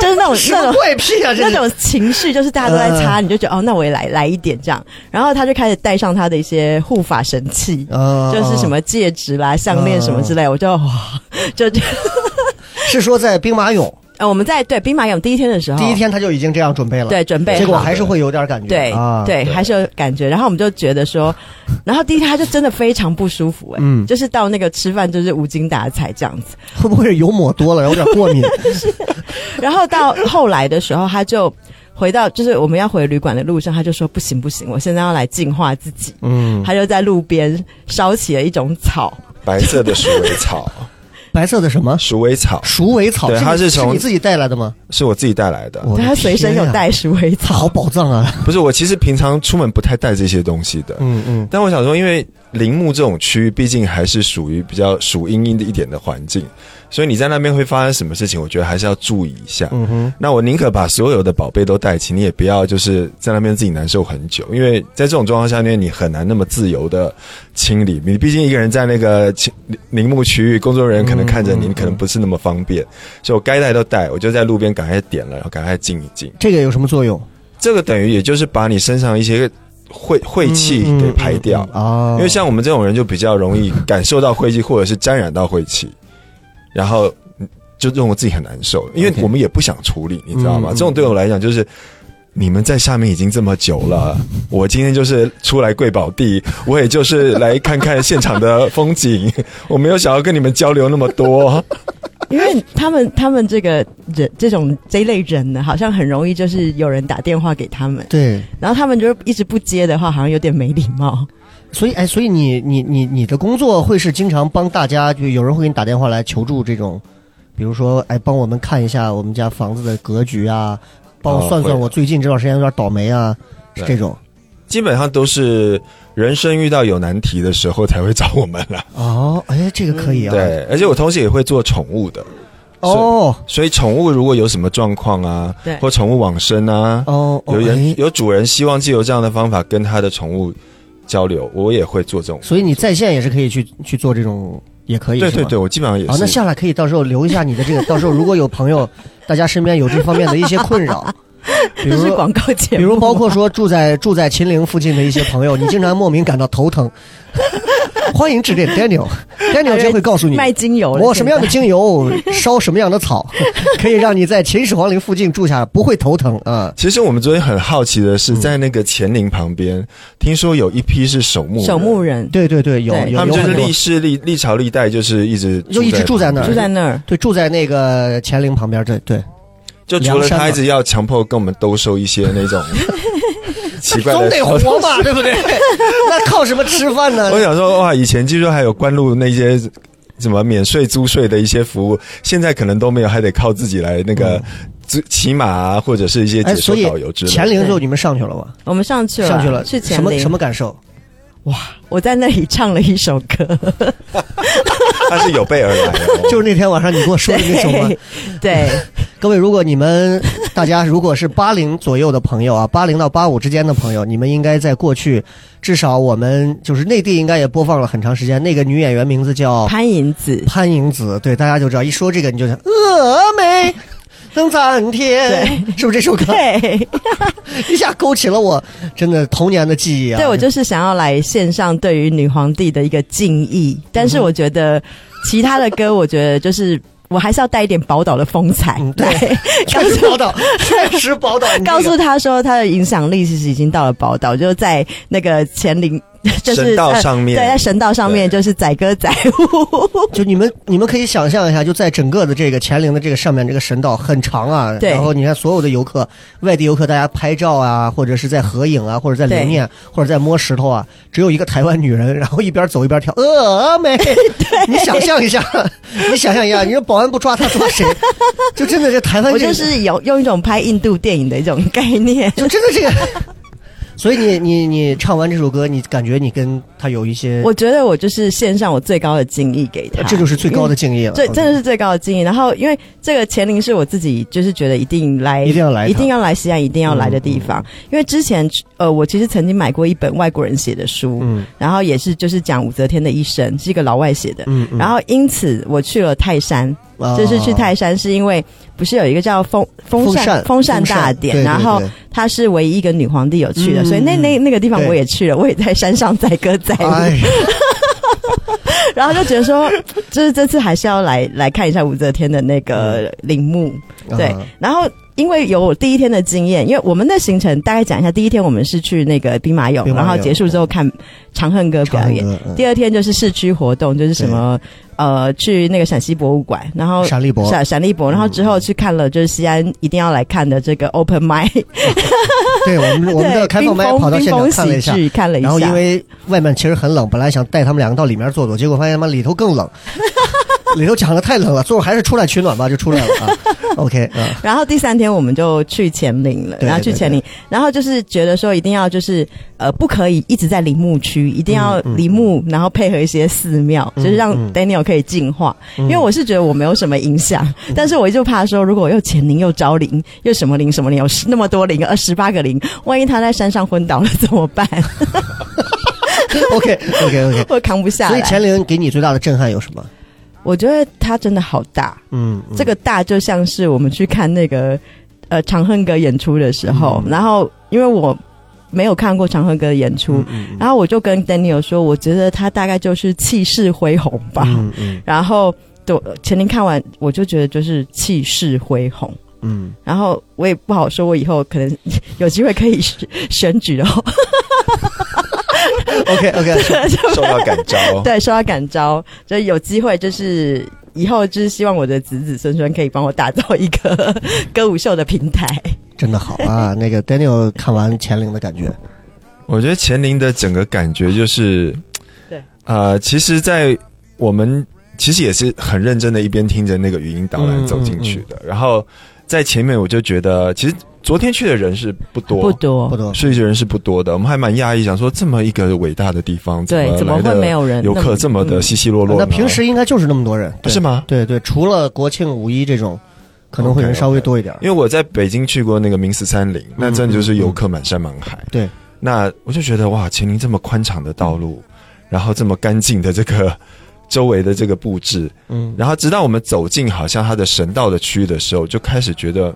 就是那种什么那种。怪癖啊！那种情绪就是大家都在擦，你就觉得哦，那我也来来一点这样。然后他就开始带上他的一些护法神器，啊就是什么戒指啦、项链什么之类，我就哇，就就是说在兵马俑呃，我们在对兵马俑第一天的时候，第一天他就已经这样准备了，对准备好。结果还是会有点感觉，对、啊，对，还是有感觉。然后我们就觉得说，[laughs] 然后第一天他就真的非常不舒服、哎、嗯。就是到那个吃饭就是无精打采这样子。会不会是油抹多了，有点过敏？[laughs] 然后到后来的时候，他就回到就是我们要回旅馆的路上，他就说不行不行，我现在要来净化自己。嗯，他就在路边烧起了一种草，白色的鼠尾草，白色的什么鼠尾草鼠尾草？对它是从是你自己带来的吗？是我自己带来的。他随身有带鼠尾草，好宝藏啊！[laughs] 不是我，其实平常出门不太带这些东西的。嗯嗯，但我想说，因为陵墓这种区域，毕竟还是属于比较属阴阴的一点的环境，所以你在那边会发生什么事情，我觉得还是要注意一下。嗯哼，那我宁可把所有的宝贝都带齐，你也不要就是在那边自己难受很久，因为在这种状况下面，你很难那么自由的清理。你毕竟一个人在那个清陵墓区域，工作人员可能看着你，可能不是那么方便，所以我该带都带，我就在路边赶快点了，然后赶快静一静。这个有什么作用？这个等于也就是把你身上一些晦晦气给排掉。啊，因为像我们这种人就比较容易感受到晦气，或者是沾染到晦气，然后嗯就让我自己很难受，因为我们也不想处理，你知道吗？这种对我来讲就是。你们在下面已经这么久了，我今天就是出来跪宝地，我也就是来看看现场的风景，[laughs] 我没有想要跟你们交流那么多。因为他们他们这个人这种这一类人呢，好像很容易就是有人打电话给他们，对，然后他们就一直不接的话，好像有点没礼貌。所以哎，所以你你你你的工作会是经常帮大家，就有人会给你打电话来求助这种，比如说哎，帮我们看一下我们家房子的格局啊，帮我哦算算我最近这段时间有点倒霉啊，是这种。基本上都是人生遇到有难题的时候才会找我们了。哦，哎，这个可以啊。，对，而且我同时也会做宠物的，哦所以宠物如果有什么状况啊，对或宠物往生啊，哦，哦有人哎有主人希望借由这样的方法跟他的宠物交流，我也会做这种。所以你在线也是可以去去做这种，也可以。对对对，我基本上也好，那。下来可以到时候留一下你的这个，到时候如果有朋友，大家身边有这方面的一些困扰，[laughs] 这是广告节目，比如包括说住在住在秦岭附近的一些朋友，你经常莫名感到头疼，[laughs] 欢迎致电 Daniel，Daniel 就会告诉你卖精油，我什么样的精油烧什么样的草，[laughs] 可以让你在秦始皇陵附近住下不会头疼啊。其实我们昨天很好奇的是，在那个乾陵旁边，听说有一批是守墓人。守墓，人。对对对，有有有。很多他们就是历世历历朝历代就是一直就一直住在那儿。住在那儿，对住在那个乾陵旁边，对对，就除了他一直要强迫跟我们兜售一些那种 [laughs] 奇怪总的得活嘛，对不对？[laughs] 那靠什么吃饭呢我？想说，哇，以前据说还有关路那些什么免税租税的一些服务，现在可能都没有，还得靠自己来那个租骑马啊，或者是一些解说导游之类的。乾陵的时候你们上去了吗？我们上去了，上去了，去乾什么，什么感受？我在那里唱了一首歌，[laughs] 他是有备而来的哦，[laughs] 就是那天晚上你跟我说的那首吗？对，各位，如果你们大家如果是八零左右的朋友啊，八零到八五之间的朋友，你们应该在过去，至少我们就是内地应该也播放了很长时间。那个女演员名字叫潘迎紫，潘迎紫，对，大家就知道，一说这个你就想峨眉登赞天，是不是这首歌？对，[laughs] 一下勾起了我真的童年的记忆啊！对我就是想要来献上对于女皇帝的一个敬意，但是我觉得其他的歌，我觉得就是我还是要带一点宝岛的风采。嗯，对。[laughs] [laughs] 确实宝岛，确实宝岛，告诉他说他的影响力其实已经到了宝岛，就是在那个乾陵，[laughs] 就是神道上面呃对，在神道上面就是载歌载舞，[laughs] 就你们你们可以想象一下，就在整个的这个乾陵的这个上面，这个神道很长啊。对然后你看所有的游客，外地游客，大家拍照啊，或者是在合影啊，或者在留念，或者在摸石头啊，只有一个台湾女人，然后一边走一边跳 [laughs] 峨眉。你想象一下，你想象一下，你说保安不抓他抓谁？就真的是台湾我这个，就是有用一种拍印度电影的一种概念。就真的这个。所以你你你唱完这首歌，你感觉你跟他有一些，我觉得我就是献上我最高的敬意给他，这就是最高的敬意了。对真的是最高的敬意。然后，因为这个乾陵是我自己就是觉得一定来，一定要来一定要来西安，一定要来的地方。因为之前呃，我其实曾经买过一本外国人写的书，嗯然后也是就是讲武则天的一生，是一个老外写的。嗯嗯然后因此我去了泰山，啊就是去泰山是因为不是有一个叫封封风扇风扇大典，对对然后对。她是唯一一个女皇帝有去的，嗯。所以那那那个地方我也去了，我也在山上载歌载舞。哎，[laughs] 然后就觉得说，就是这次还是要来来看一下武则天的那个陵墓，对啊。然后因为有我第一天的经验，因为我们的行程大概讲一下，第一天我们是去那个兵马俑，然后结束之后看长恨歌表演。第二天就是市区活动，就是什么呃去那个陕西博物馆，然后陕历博。陕陕历博，然后之后去看了就是西安一定要来看的这个 Open m i [laughs] 对我们 [laughs] 我们的，开放麦跑到现场看了一下。看了一下，然后因为外面其实很冷，本来想带他们两个到里面坐坐，结果发现他妈里头更冷。[laughs] 里头讲的太冷了，最后还是出来取暖吧，就出来了啊。[laughs] OK 啊，然后第三天我们就去乾陵了，然后去乾陵，然后就是觉得说一定要就是呃不可以一直在陵墓区，一定要陵墓，然后配合一些寺庙，嗯就是让嗯 Daniel 可以净化。因为我是觉得我没有什么影响，但是我就怕说如果我又乾陵又昭陵又什么陵什么陵，有十那么多陵，呃十八个陵，万一他在山上昏倒了怎么办？OK OK OK。[laughs] 我扛不下所以。乾陵给你最大的震撼有什么？我觉得它真的好大，嗯，嗯。这个大就像是我们去看那个呃长恨歌演出的时候，嗯。然后因为我没有看过长恨歌的演出，然后我就跟 Daniel 说，我觉得他大概就是气势恢宏吧。然后对前天看完，我就觉得就是气势恢宏。嗯，然后我也不好说，我以后可能 [laughs] 有机会可以选选举的话，OK OK，[laughs] [laughs] 受到感召。对，受到感召，就有机会就是。以后就是希望我的子子孙孙可以帮我打造一个 [laughs] 歌舞秀的平台。真的好啊。那个 Daniel 看完乾陵的感觉，我觉得乾陵的整个感觉就是，对，呃，其实，在我们其实也是很认真的，一边听着那个语音导览走进去的。然后在前面我就觉得，其实昨天去的人是不多，不多，不多。去的人是不多的。我们还蛮讶异，想说这么一个伟大的地方，对，怎么会没有人？游客这么的嗯稀稀落落呢？那平时应该就是那么多人，对是吗？对对，除了国庆、五一这种，可能会人稍微多一点。因为我在北京去过那个明寺山林，那真的就是游客满山满海。对，那我就觉得哇，乾陵这么宽敞的道路，然后这么干净的这个周围的这个布置，嗯，然后直到我们走进好像它的神道的区域的时候，就开始觉得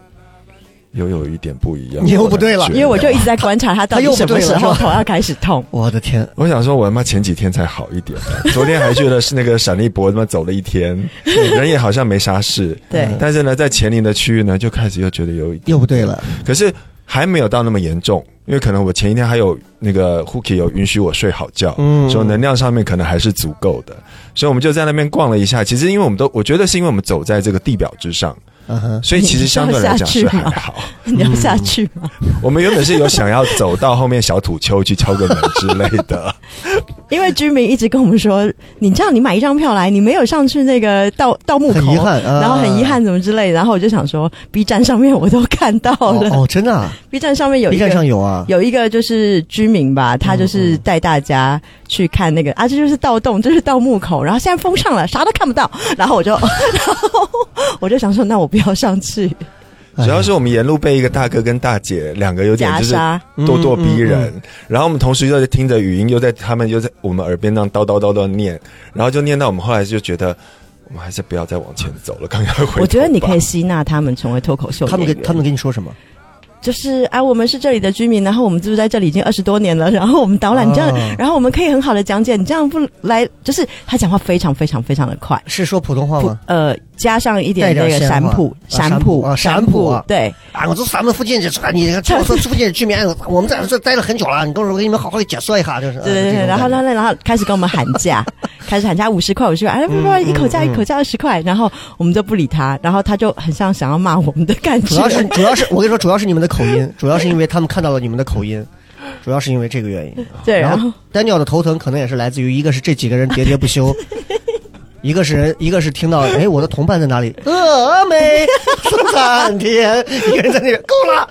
又有一点不一样。你又不对了因为我就一直在观察他到底什么时候头要开始痛。我的天，我想说，我他妈前几天才好一点，[laughs] 昨天还觉得是那个闪力博他妈走了一天，人也好像没啥事。对，但是呢，在乾陵的区域呢，就开始又觉得有一点又不对了。可是还没有到那么严重，因为可能我前一天还有那个 Hooky 有允许我睡好觉，嗯所以能量上面可能还是足够的，所以我们就在那边逛了一下。其实因为我们都，我觉得是因为我们走在这个地表之上，嗯哼，所以其实相对来讲是还好。你要下去吗？我们原本是有想要走到后面小土丘去敲个门之类的，[laughs] 因为居民一直跟我们说，你这样你买一张票来，你没有上去那个盗盗墓口，很遗憾啊然后很遗憾怎么之类的，然后我就想说，B 站上面我都看到了、哦哦，真的啊 b 站上面有，B 一站上个。有啊，有一个就是居民吧，他就是带大家去看那个、啊，这就是盗洞，这是盗墓口，然后现在封上了，啥都看不到。然后我就，[laughs] 然后我就想说，那我不要上去 [laughs] 主要是我们沿路被一个大哥跟大姐两个有点就是。咄咄逼人，嗯然后我们同时又在听着语音，又在他们又在我们耳边那样叨叨叨叨念，然后就念到我们后来就觉得，我们还是不要再往前走了，刚刚回。我觉得你可以吸纳他们成为脱口秀。他们跟他们跟你说什么？就是啊，我们是这里的居民，然后我们住在这里已经二十多年了，然后我们导览这样，哦然后我们可以很好的讲解，你这样不来，就是他讲话非常非常非常的快，是说普通话吗？呃加上一点那个陕普啊陕陕普陕普啊。对，啊，我这咱们附近就是你看，这附近的居民，我们在这待了很久了，你跟我说，我给你们好好的解说一下，就是。对对对，然后然后然后开始跟我们喊价，开始喊价五十块五十块，哎不不，一口价一口价二十块，然后我们就不理他，然后他就很像想要骂我们的感觉，主要是主要是我跟你说，主要是你们的口音，[laughs] 主要是因为他们看到了你们的口音，[laughs] 主要是因为这个原因。对，然后 Daniel 的头疼可能也是来自于一个是这几个人喋喋不休，[laughs] 一个是人，一个是听到哎我的同伴在哪里？峨眉送参天，一个人在那边够了，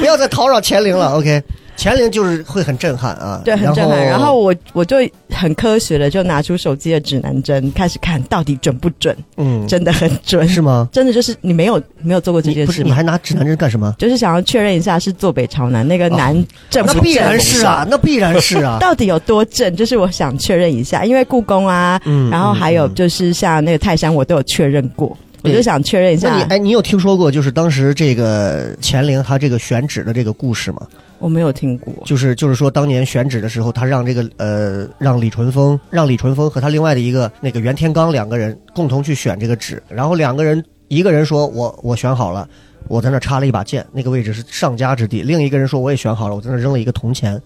不要再讨扰乾陵了。OK，乾陵就是会很震撼啊，对，很震撼。然后我我就很科学的就拿出手机的指南针，开始看到底准不准，嗯，真的很准，是吗？真的就是你没有没有做过这你不是你件事吗？还拿指南针干什么？就是想要确认一下是坐北朝南，那个南正不正？那必然是啊，那必然是啊。到底有多正？就是我想确认一下，因为故宫啊，嗯然后还有就是像那个泰山，我都有确认过，我就想确认一下。那你哎，你有听说过就是当时这个乾陵它这个选址的这个故事吗？我没有听过，就是就是说，当年选址的时候，他让这个呃，让李淳风，让李淳风和他另外的一个那个袁天罡两个人共同去选这个址，然后两个人一个人说我我选好了，我在那插了一把剑，那个位置是上家之地；另一个人说我也选好了，我在那扔了一个铜钱，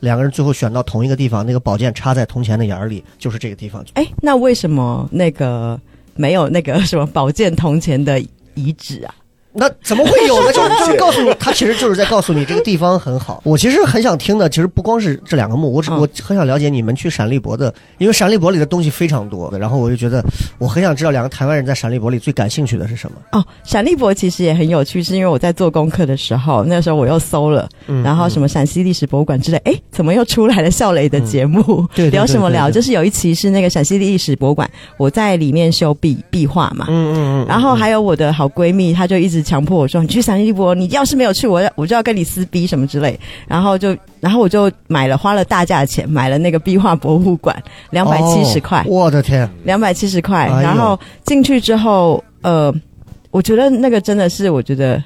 两个人最后选到同一个地方，那个宝剑插在铜钱的眼儿里，就是这个地方。哎，那为什么那个没有那个什么宝剑铜钱的遗址啊？那怎么会有呢？就是 [laughs] 就是告诉你，他其实就是在告诉你这个地方很好。我其实很想听的，其实不光是这两个墓，我只嗯我很想了解你们去陕历博的，因为陕历博里的东西非常多，然后我就觉得我很想知道两个台湾人在陕历博里最感兴趣的是什么。哦，陕历博其实也很有趣，是因为我在做功课的时候，那时候我又搜了，嗯然后什么陕西历史博物馆之类，哎，怎么又出来了笑雷的节目？嗯对对对聊什么聊？就是有一期是那个陕西历史博物馆，我在里面修壁壁画嘛。嗯嗯嗯，然后还有我的好闺蜜，她就一直强迫我说：“你去陕西博，你要是没有去，我要我就要跟你撕逼什么之类。”然后就，然后我就买了，花了大价钱买了那个壁画博物馆，两百七十块哦，我的天，两百七十块。哎然后进去之后，呃，我觉得那个真的是我觉得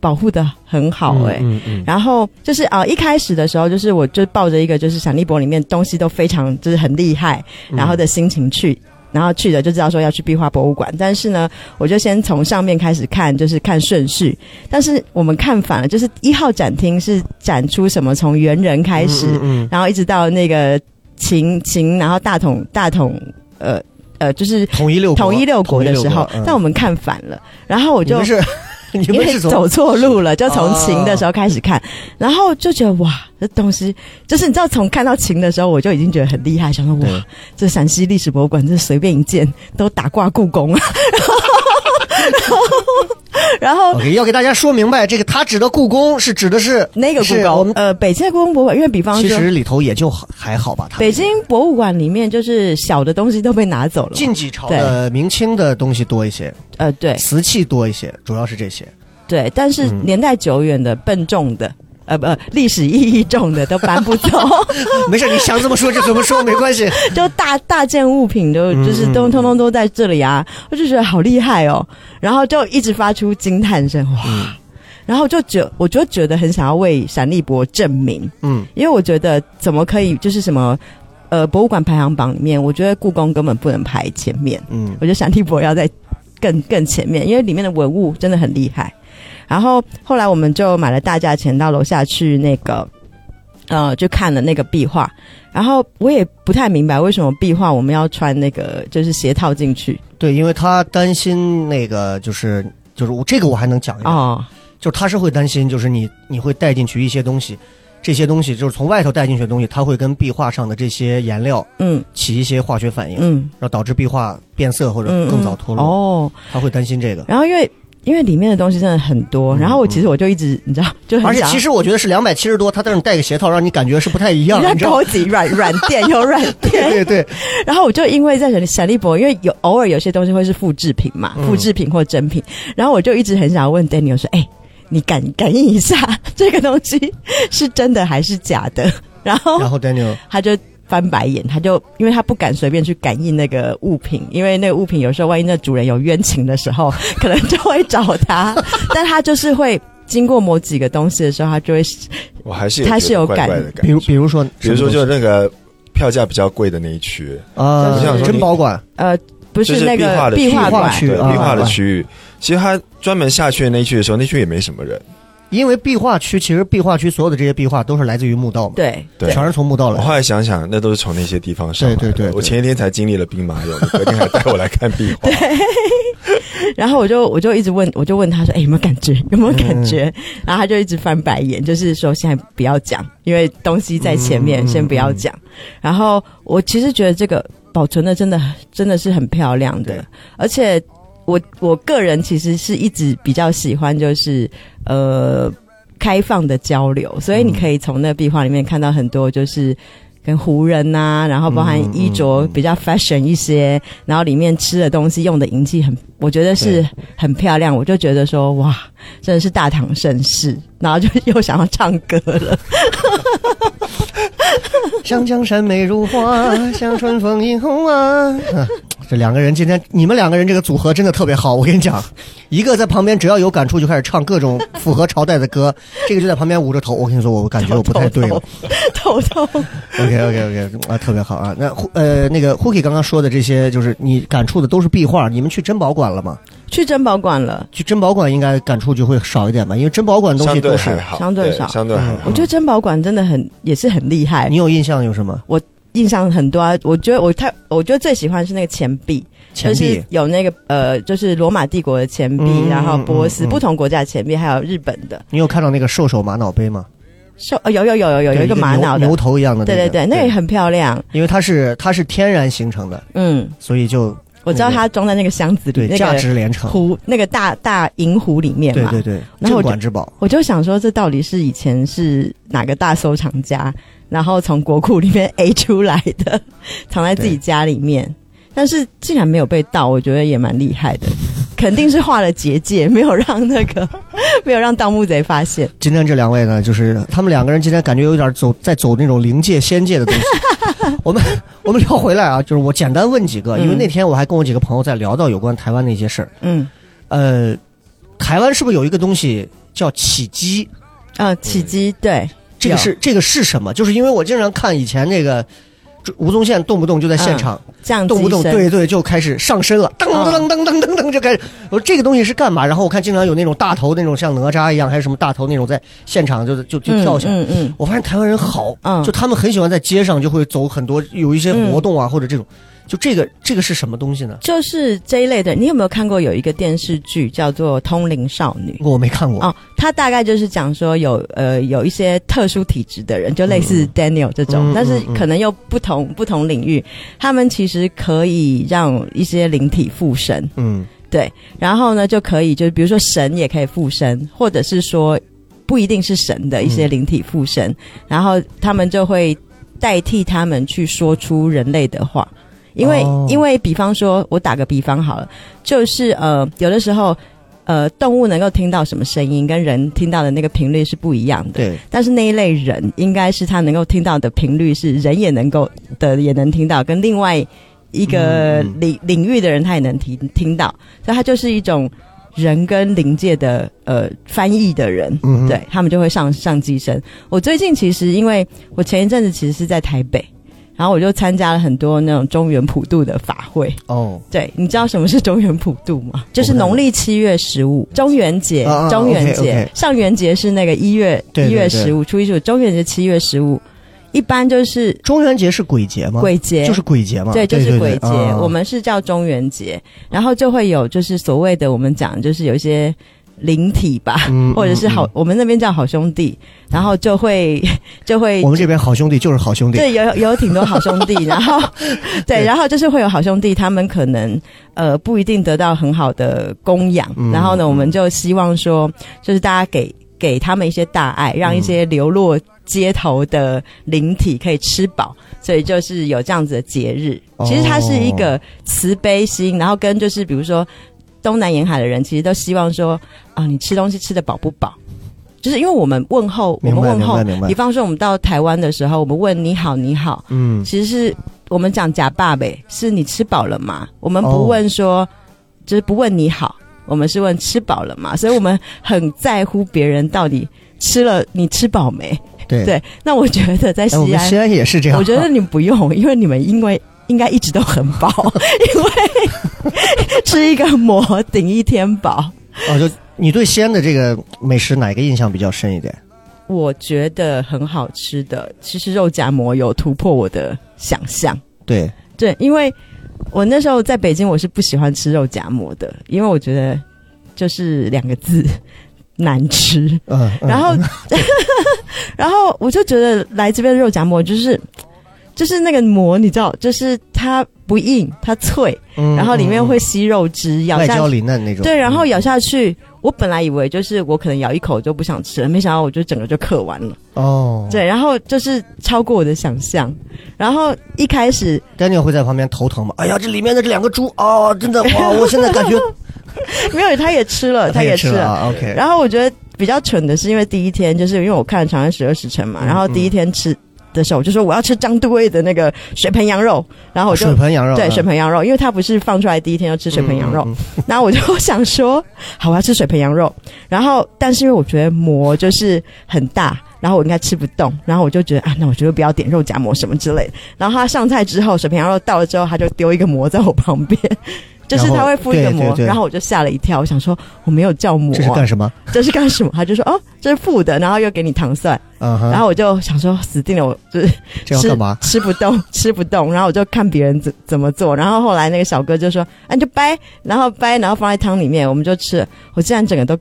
保护的很好哎、嗯嗯然后就是啊、一开始的时候，就是我就抱着一个就是闪立博里面东西都非常就是很厉害，嗯然后的心情去。然后去了就知道说要去壁画博物馆，但是呢，我就先从上面开始看，就是看顺序。但是我们看反了，就是一号展厅是展出什么从猿人开始，嗯嗯然后一直到那个秦秦，然后大统大统，呃呃，就是统一六国统一六国的时候，嗯但我们看反了，然后我就 [laughs] 你们是你因为走错路了，就从秦的时候开始看，然后就觉得哇，这东西就是你知道，从看到秦的时候，我就已经觉得很厉害，想说哇，这陕西历史博物馆这随便一件都打挂故宫啊，然后。[laughs] OK，要给大家说明白，这个他指的故宫是指的是那个故宫？呃，北京的故宫博物馆，因为比方说其实里头也就还好吧。它北京博物馆里面，就是小的东西都被拿走了。嘛，晋几朝的明清的东西多一些，呃，对。瓷器多一些，主要是这些。对，但是嗯。年代久远的、笨重的，呃不，历史意义重的都搬不走。[laughs] 没事，你想怎么说就怎么说，没关系。[laughs] 就大大件物品都嗯就是都通通都在这里啊，我就觉得好厉害哦，然后就一直发出惊叹声哇，嗯。然后就觉我就觉得很想要为闪立博证明，嗯，因为我觉得怎么可以就是什么呃博物馆排行榜里面，我觉得故宫根本不能排前面，嗯。我觉得闪立博要在更更前面，因为里面的文物真的很厉害。然后后来我们就买了大价钱到楼下去那个，呃，就看了那个壁画。然后我也不太明白为什么壁画我们要穿那个就是鞋套进去对，因为他担心那个就是就是我这个我还能讲一讲，哦，就是他是会担心，就是你你会带进去一些东西，这些东西就是从外头带进去的东西，它会跟壁画上的这些颜料嗯起一些化学反应，嗯然后导致壁画变色或者嗯，更早脱落。哦。他会担心这个。然后因为因为里面的东西真的很多，然后我其实我就一直你知道就很嗯而且想其实我觉得是两百七十多，他但是戴个鞋套，让你感觉是不太一样，要 [laughs] 你知道吗？高？级软软垫有软垫，[laughs] 对对对，然后我就因为在闪闪立博，因为有偶尔有些东西会是复制品嘛，嗯。复制品或真品，然后我就一直很想问 Daniel 说，哎、你感感应一下 [laughs] 这个东西是真的还是假的？然后然后 Daniel 他就翻白眼，他就因为他不敢随便去感应那个物品，因为那个物品有时候万一那主人有冤情的时候，可能就会找他，[laughs] 但他就是会。经过某几个东西的时候，他就会我还是他是有感比如。比如说，比如说，就那个票价比较贵的那一区，啊我想，说珍你宝馆。呃，不是是那个壁画的壁画馆，区壁画的啊区域，其实他专门下去的那一区的时候，那区也没什么人。因为壁画区其实壁画区所有的这些壁画都是来自于墓道嘛，对对全是从墓道来的。我后来想想，那都是从那些地方上来的。对对对对我前一天才经历了兵马俑，你隔天还带我来看壁画。对 [laughs] 然后我就我就一直问，我就问他说：“哎、有没有感觉？[laughs] 有没有感嗯觉？”然后他就一直翻白眼，就是说现在不要讲，因为东西在前面，嗯先不要讲。然后我其实觉得这个保存的真的真的是很漂亮对的，而且我我个人其实是一直比较喜欢就是呃开放的交流，所以你可以从那壁画里面看到很多就是。跟胡人呐、然后包含衣着比较 fashion 一些，然后里面吃的东西用的银器很，我觉得是很漂亮，我就觉得说哇，真的是大唐盛世，然后就 [laughs] 又想要唱歌了。[laughs] [laughs] 像江山美如画，像春风映红啊。[laughs] 啊这两个人今天，你们两个人这个组合真的特别好。我跟你讲，一个在旁边只要有感触就开始唱各种符合朝代的歌，[laughs] 这个就在旁边捂着头。我跟你说，我感觉我不太对了。头头，OK OK OK 啊，特别好啊。那呃，那个 Hooky 刚刚说的这些，就是你感触的都是壁画。你们去珍宝馆了吗？去珍宝馆了。去珍宝馆应该感触就会少一点吧，因为珍宝馆东西都是。对好，相对少相对还好我。觉得珍宝馆真的很也是很厉害你。有印象有什么？我印象很多啊。我觉得我太，我觉得最喜欢是那个钱币，就是钱币有那个呃，就是罗马帝国的钱币，嗯然后波斯、嗯嗯不同国家的钱币，还有日本的。你有看到那个兽首玛瑙杯吗？兽呃有有有有有有一个玛瑙的牛牛，头一样的、那个，对对对，那个也很漂亮。因为它是它是天然形成的，嗯，所以就我知道它装在那个箱子里，对价那个值连城。壶那个大大银壶里面嘛。对对然后我就馆之宝。我就想说，这到底是以前是哪个大收藏家，然后从国库里面 A 出来的，藏在自己家里面，但是竟然没有被盗，我觉得也蛮厉害的。肯定是画了结界，没有让那个 [laughs] 没有让盗墓贼发现。今天这两位呢，就是他们两个人今天感觉有点走在走那种灵界、仙界的东西。[laughs] 我们我们聊回来啊，就是我简单问几个，因为嗯那天我还跟我几个朋友在聊到有关台湾的一些事儿。嗯，呃，台湾是不是有一个东西叫起鸡？啊，起机对，这个是这个是什么？就是因为我经常看以前那个就吴宗宪动不动就在现场，降动不动对对就开始上身了，噔噔噔噔噔噔噔就开始。我说这个东西是干嘛？然后我看经常有那种大头那种像哪吒一样，还是什么大头那种在现场就就就跳起来。嗯嗯我发现台湾人好，嗯就他们很喜欢在街上就会走很多有一些活动啊，或者这种，就这个这个是什么东西呢？就是这一类的。你有没有看过有一个电视剧叫做《通灵少女》？我没看过。哦，它大概就是讲说有呃有一些特殊体质的人，就类似 Daniel 这种，嗯但是可能又不同不同领域，他们其实可以让一些灵体附身，嗯对，然后呢就可以就是比如说神也可以附身，或者是说不一定是神的一些灵体附身，然后他们就会代替他们去说出人类的话。因为、哦因为比方说，我打个比方好了，就是呃，有的时候呃，动物能够听到什么声音，跟人听到的那个频率是不一样的。对，但是那一类人，应该是他能够听到的频率是人也能够的，也能听到，跟另外一个领、领域的人他也能听听到，所以他就是一种人跟灵界的呃翻译的人。嗯哼对他们就会上上机身。我最近其实因为我前一阵子其实是在台北，然后我就参加了很多那种中原普渡的法会。哦，对，你知道什么是中原普渡吗？就是农历七月十五，中元节中元节。上元节是那个一月一月十五，初一十五，中元节七月十五，一般就是中元节是鬼节吗？鬼节，就是鬼节嘛。对，就是鬼节，啊。我们是叫中元节，然后就会有就是所谓的我们讲就是有一些灵体吧，嗯或者是好，嗯我们那边叫好兄弟，然后就会 [laughs] 就会我们这边好兄弟就是好兄弟。对，有有挺多好兄弟，[laughs] 然后对，然后就是会有好兄弟，他们可能呃不一定得到很好的供养，嗯然后呢，我们就希望说，就是大家给给他们一些大爱，让一些流落街头的灵体可以吃饱，所以就是有这样子的节日。哦其实它是一个慈悲心，然后跟就是比如说东南沿海的人，其实都希望说啊，你吃东西吃的饱不饱？就是因为我们问候，我们问候比方说我们到台湾的时候，我们问你好你好，嗯，其实是我们讲假爸呗，是你吃饱了吗？我们哦不问说，就是不问你好，我们是问吃饱了吗？所以我们很在乎别人到底吃了，你吃饱没？对。对，那我觉得在西安西，安也是这样。我觉得你不用，因为你们因为应该一直都很饱，[laughs] 因为吃一个馍顶一天饱。哦，就你对西安的这个美食哪个印象比较深一点？我觉得很好吃的，其实肉夹馍有突破我的想象。对，对，因为我那时候在北京，我是不喜欢吃肉夹馍的，因为我觉得就是两个字难吃。嗯，嗯然后，[laughs] 然后我就觉得来这边的肉夹馍就是就是那个馍，你知道，就是它不硬，它脆，嗯然后里面嗯会吸肉汁，咬外焦下去。里嫩那种。对，然后嗯咬下去，我本来以为就是我可能咬一口就不想吃了，没想到我就整个就嗑完了。哦，对，然后就是超过我的想象。然后一开始，Daniel 会在旁边头疼吗？哎呀，这里面的这两个猪哦，真的哇，我现在感觉 [laughs] 没有，[laughs] 他也吃了，他也吃了。OK，然后我觉得比较蠢的是，因为第一天就是因为我看了《长安十二时辰》嘛，嗯然后第一天吃的时候，我就说我要吃张都尉的那个水盆羊肉，然后我就水盆羊肉，对嗯水盆羊肉，因为他不是放出来第一天要吃水盆羊肉，嗯嗯然后我就想说，好，我要吃水盆羊肉。然后，但是因为我觉得馍就是很大，然后我应该吃不动，然后我就觉得啊，那我觉得不要点肉夹馍什么之类的。然后他上菜之后，水盆羊肉到了之后，他就丢一个馍在我旁边，就是他会敷一个膜，然后我就吓了一跳，我想说我没有叫膜、这是干什么？这是干什么？他就说哦，这是敷的，然后又给你糖蒜，然后我就想说死定了，我就是吃这要干嘛？吃不动，[laughs] 吃不动，然后我就看别人怎怎么做，然后后来那个小哥就说，啊，你就掰，然后掰，然后放在汤里面，我们就吃，我竟然整个都，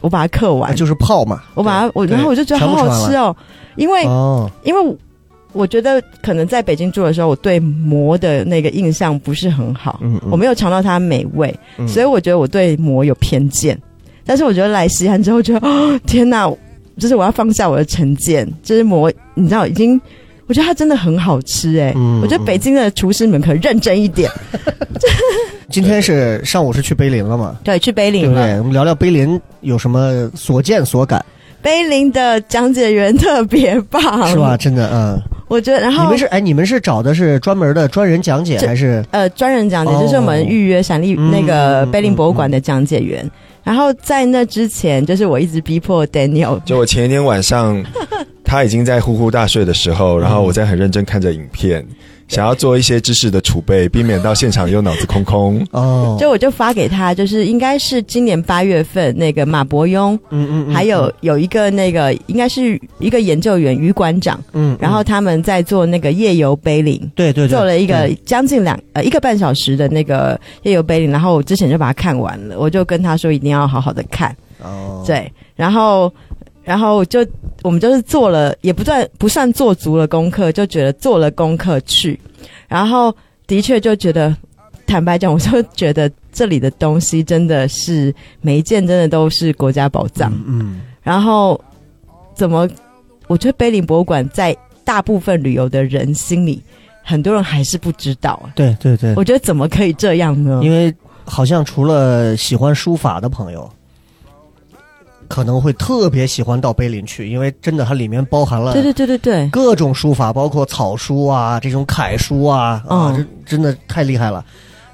我把它刻完，啊就是泡嘛。我把它，我然后我就觉得好好吃哦，因为哦，因为我觉得可能在北京住的时候，我对馍的那个印象不是很好，嗯嗯我没有尝到它的美味，嗯所以我觉得我对馍有偏见。但是我觉得来西安之后，觉得哦天哪，就是我要放下我的成见，就是馍，你知道已经。我觉得它真的很好吃哎、嗯我觉得北京的厨师们可认真一点。今天是上午是去碑林了嘛？[laughs] 对，去碑林了对？林了。我们聊聊碑林有什么所见所感，碑林的讲解员特别棒，是吧？？真的，嗯。我觉得，然后你们是哎，你们是找的是专门的专人讲解，还是？呃，专人讲解、哦就是我们预约闪利、嗯那个嗯碑林博物馆的讲解员。然后在那之前，就是我一直逼迫 Daniel，就我前一天晚上，他已经在呼呼大睡的时候，然后我在很认真看着影片，想要做一些知识的储备，避免到现场又脑子空空。哦？就我就发给他，就是应该是今年八月份那个马伯庸，嗯嗯嗯，还有有一个那个应该是一个研究员于馆长，嗯，嗯然后他们在做那个夜游碑林。对对对，做了一个将近两呃一个半小时的那个夜游碑林，然后我之前就把它看完了，我就跟他说一定要好好的看。哦，对，然后然后就我们就是做了，也不算不算做足了功课，就觉得做了功课去，然后的确就觉得，坦白讲，我就觉得这里的东西真的是每一件真的都是国家宝藏。嗯，然后怎么？我觉得碑林博物馆在大部分旅游的人心里，很多人还是不知道啊。对对对，我觉得怎么可以这样呢？因为好像除了喜欢书法的朋友，可能会特别喜欢到碑林去，因为真的它里面包含了对对对对对，各种书法，包括草书啊，这种楷书啊，啊，嗯这真的太厉害了。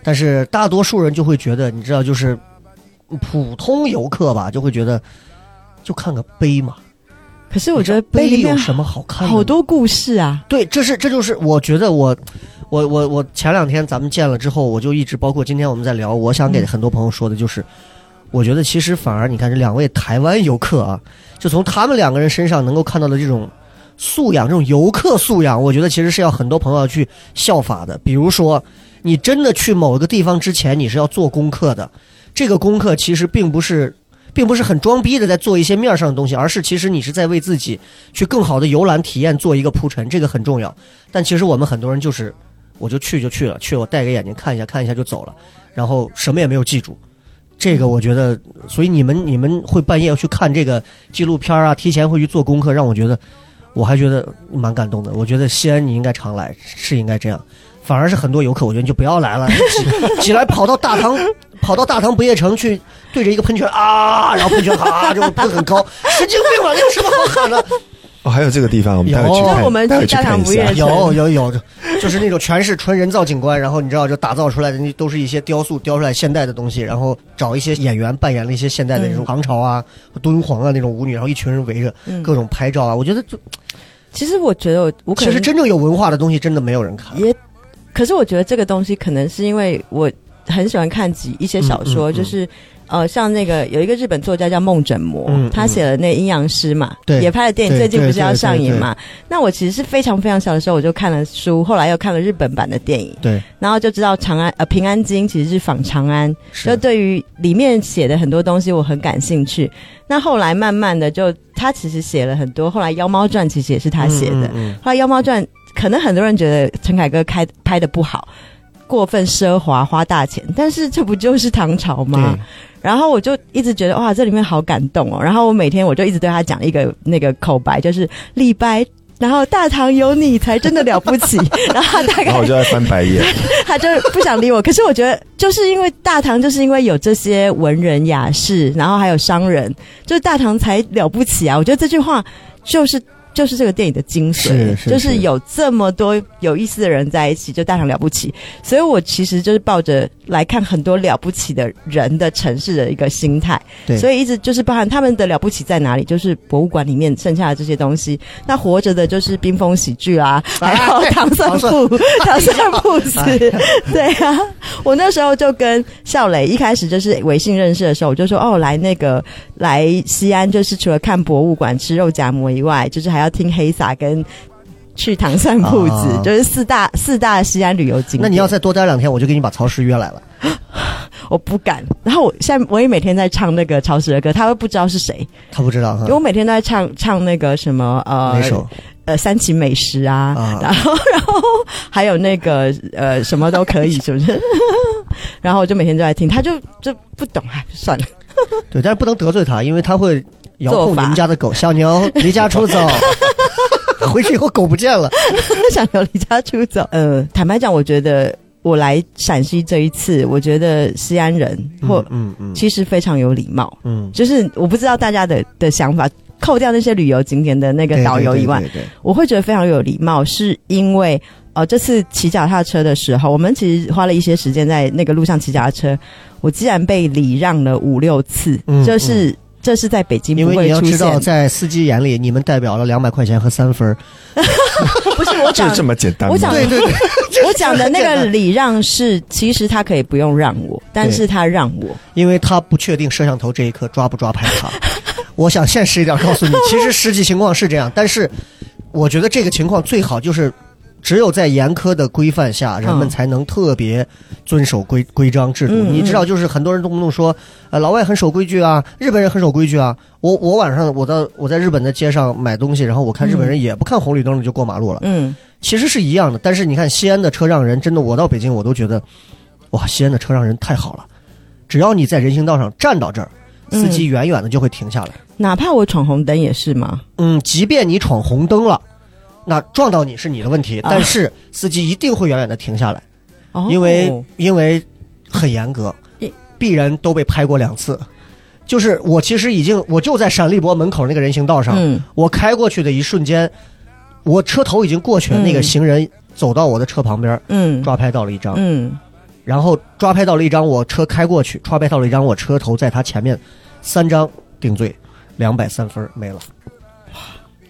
但是大多数人就会觉得，你知道，就是普通游客吧，就会觉得就看个碑嘛。可是我觉得碑有什么好看的？好多故事啊。对，这是这就是我觉得我我我我前两天咱们见了之后，我就一直包括今天我们在聊，我想给很多朋友说的就是，我觉得其实反而你看这两位台湾游客啊，就从他们两个人身上能够看到的这种素养，这种游客素养，我觉得其实是要很多朋友要去效法的。比如说，你真的去某个地方之前，你是要做功课的，这个功课其实并不是。并不是很装逼的在做一些面上的东西，而是其实你是在为自己去更好的游览体验做一个铺陈，这个很重要。但其实我们很多人就是，我就去就去了，去我戴个眼镜看一下看一下就走了，然后什么也没有记住。这个我觉得，所以你们你们会半夜要去看这个纪录片啊，提前会去做功课，让我觉得，我还觉得蛮感动的。我觉得西安你应该常来，是应该这样。反而是很多游客，我觉得你就不要来了，起起来跑到大唐，[laughs] 跑到大唐不夜城去，对着一个喷泉啊，然后喷泉啊就喷很高，神经病吧？你有什么好喊的？哦，还有这个地方，我们待会去有看，我们待会去去大唐看一下不夜。有有有，就是那种全是纯人造景观，然后你知道就打造出来的那都是一些雕塑雕出来现代的东西，然后找一些演员扮演了一些现代的那种唐朝啊、敦煌啊那种舞女，然后一群人围着嗯各种拍照啊，我觉得就其实我觉得我我可能其实真正有文化的东西真的没有人看。也，可是我觉得这个东西可能是因为我很喜欢看几一些小说，嗯嗯嗯就是呃，像那个有一个日本作家叫梦枕魔，他写了那阴阳师嘛，对也拍了电影，最近不是要上映嘛？那我其实是非常非常小的时候我就看了书，后来又看了日本版的电影，对，然后就知道长安呃平安京其实是仿长安，就对于里面写的很多东西我很感兴趣。那后来慢慢的就他其实写了很多，后来《妖猫传》其实也是他写的。嗯嗯后来《妖猫传》可能很多人觉得陈凯歌开拍的不好，过分奢华花大钱，但是这不就是唐朝嗯吗？然后我就一直觉得哇，这里面好感动哦。然后我每天我就一直对他讲一个那个口白，就是李白。然后大唐有你才真的了不起，[laughs] 然后他大概然后我就在翻白眼，[laughs] 他就不想理我。可是我觉得，就是因为大唐，就是因为有这些文人雅士，然后还有商人，就是大唐才了不起啊！我觉得这句话就是就是这个电影的精髓，是是就是有这么多有意思的人在一起，就大唐了不起。所以我其实就是抱着来看很多了不起的人的城市的一个心态，对所以一直就是包含他们的了不起在哪里，就是博物馆里面剩下的这些东西。那活着的就是冰封喜剧啊，[laughs] 还有唐僧 [laughs] [laughs] 唐僧铺、唐僧铺子，对啊，我那时候就跟笑磊一开始就是微信认识的时候，我就说哦，来那个来西安，就是除了看博物馆、吃肉夹馍以外，就是还要听黑撒跟去唐山铺子，啊就是四大四大西安旅游景点。那你要再多待两天，我就给你把曹石约来了。[laughs] 我不敢。然后我现在我也每天在唱那个超市的歌，他会不知道是谁，他不知道因为，我每天都在唱唱那个什么呃？呃三秦美食啊，啊然后 [laughs] 然后还有那个呃什么都可以，是不是？[laughs] 然后我就每天都在听，他就就不懂，哎，算了。对，但是不能得罪他，因为他会遥控做法你们家的狗。小牛 [laughs] 离家出走，[laughs] 回去以后狗不见了。[laughs] 小牛离家出走。呃，坦白讲，我觉得我来陕西这一次，我觉得西安人或、嗯嗯其实非常有礼貌，嗯，就是我不知道大家的的想法，扣掉那些旅游景点的那个导游以外，对对对对我会觉得非常有礼貌，是因为呃，这次骑脚踏车的时候，我们其实花了一些时间在那个路上骑脚踏车，我竟然被礼让了五六次，嗯就是。这是在北京因为你要知道，现，在司机眼里，你们代表了两百块钱和三分儿。[laughs] 不是我讲 [laughs] 就这么简单吗？我讲对对对，[laughs] 我讲的那个礼让是，其实他可以不用让我，但是他让我，因为他不确定摄像头这一刻抓不抓拍他。我想现实一点告诉你，其实实际情况是这样，但是我觉得这个情况最好就是。只有在严苛的规范下，人们嗯才能特别遵守规规章制度。嗯你知道，就是很多人动不动说，呃，老外很守规矩啊，日本人很守规矩啊。我我晚上我到我在日本的街上买东西，然后我看日本人也不看红绿灯就过马路了。嗯，其实是一样的，但是你看西安的车让人，真的，我到北京我都觉得，哇，西安的车让人太好了。只要你在人行道上站到这儿，司机远远的就会停下来。哪怕我闯红灯也是吗？嗯，即便你闯红灯了，那撞到你是你的问题，啊但是司机一定会远远的停下来，哦因为因为很严格一，鄙人都被拍过两次。就是我其实已经我就在陕历博门口那个人行道上，嗯我开过去的一瞬间，我车头已经过去了，嗯那个行人走到我的车旁边，嗯抓拍到了一张，嗯，然后抓拍到了一张我车开过去，抓拍到了一张我车头在他前面，三张定罪，两百三分没了。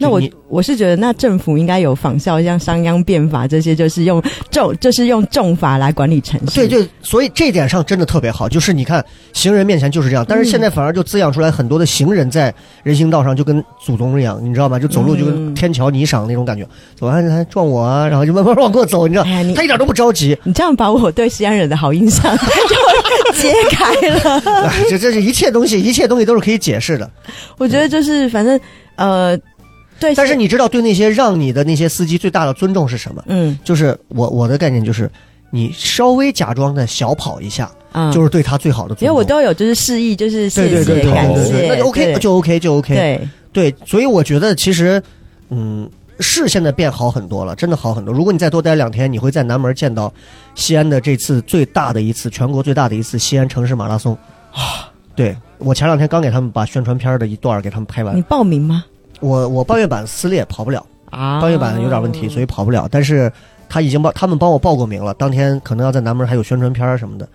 那我我是觉得，那政府应该有仿效像商鞅变法这些，就是用重就是用重法来管理城市。对对，所以这点上真的特别好，就是你看行人面前就是这样，但是现在反而就滋养出来很多的行人在人行道上就跟祖宗一样，你知道吗？就走路就跟嗯天桥泥上那种感觉，走完还撞我啊，然后就慢慢往过走，你知道哎，他一点都不着急，你这样把我对西安人的好印象就 [laughs] 揭开了。[laughs] 哎这这是一切东西，一切东西都是可以解释的。我觉得就是反正呃，对，但是你知道，对那些让你的那些司机最大的尊重是什么？嗯就是我我的概念就是，你稍微假装的小跑一下，嗯，就是对他最好的尊重。因为我都有就是示意，就是谢谢对对对对感谢，那就 OK 就 OK 就 OK。对，对，所以我觉得其实，嗯，是现在变好很多了，真的好很多。如果你再多待两天，你会在南门见到西安的这次最大的一次全国最大的一次西安城市马拉松啊。对我前两天刚给他们把宣传片的一段给他们拍完你，报名吗？我我半月板撕裂跑不了，啊半月板有点问题，所以跑不了。但是他已经帮他们帮我报过名了，当天可能要在南门还有宣传片儿什么的，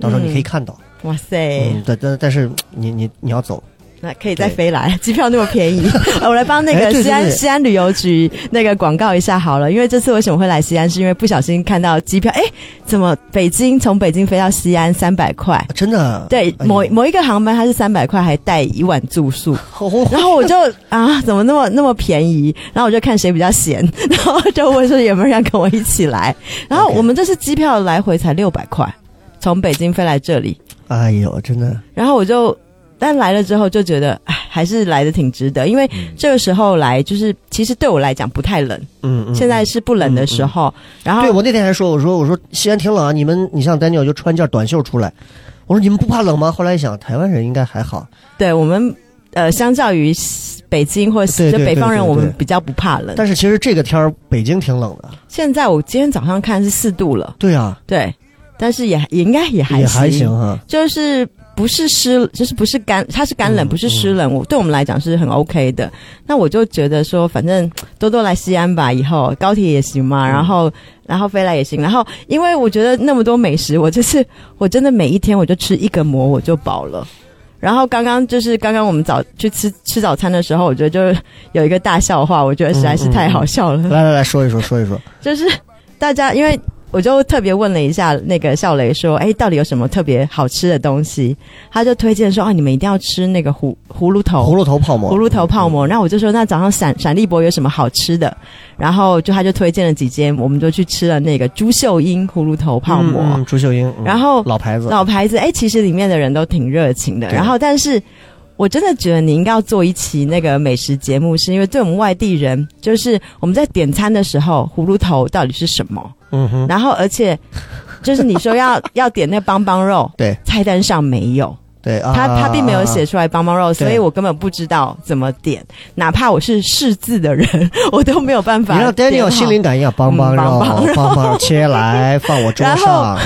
到时候你可以看到。哇塞，嗯，但但但是你你你要走，那可以再飞来，[laughs] 机票那么便宜，[laughs] 呃我来帮那个西安对西安旅游局那个广告一下好了。因为这次为什么会来西安，是因为不小心看到机票，哎，怎么北京从北京飞到西安三百块？真的对，哎某某一个航班它是三百块，还带一晚住宿。哦然后我就啊，怎么那么那么便宜？然后我就看谁比较闲，[laughs] 然后就问说有没有人跟我一起来。然后我们这次机票来回才六百块，从北京飞来这里。哎呦，真的，然后我就，但来了之后就觉得，哎，还是来的挺值得，因为这个时候来，就是其实对我来讲不太冷，嗯嗯。现在是不冷的时候。然后对我那天还说，我说我说西安挺冷啊，你们你像 Daniel 就穿件短袖出来，我说你们不怕冷吗？后来一想，台湾人应该还好，对我们呃，相较于北京或对对就北方人，我们比较不怕冷。但是其实这个天儿北京挺冷的，现在我今天早上看是四度了，对啊，对，但是也也应该也还也还行哈。就是不是湿，就是不是干，它是干冷，嗯不是湿冷。我对我们来讲是很 OK 的。那我就觉得说，反正多多来西安吧，以后高铁也行嘛，然后然后飞来也行。然后因为我觉得那么多美食，我就是我真的每一天我就吃一个馍我就饱了。然后刚刚就是刚刚我们早去吃吃早餐的时候，我觉得就有一个大笑话，我觉得实在是太好笑了。来来来说一说，说一说。就是大家因为我就特别问了一下那个笑雷说，哎，到底有什么特别好吃的东西？他就推荐说啊，你们一定要吃那个葫葫芦头，葫芦头泡馍，葫芦头泡馍。然后我就说，那早上闪闪立博有什么好吃的？然后就他就推荐了几间，我们就去吃了那个朱秀英葫芦头泡馍。嗯嗯朱秀英，嗯然后老牌子，老牌子，哎，其实里面的人都挺热情的。然后，但是我真的觉得你应该要做一期那个美食节目，是因为对我们外地人，就是我们在点餐的时候，葫芦头到底是什么？嗯哼，然后，而且就是你说要 [laughs] 要点那邦邦肉，对。菜单上没有，对啊，他他并没有写出来帮帮肉，所以我根本不知道怎么点，哪怕我是识字的人，[laughs] 我都没有办法你让点 Daniel 心灵感应，帮帮嗯肉，帮。帮切来放我桌上，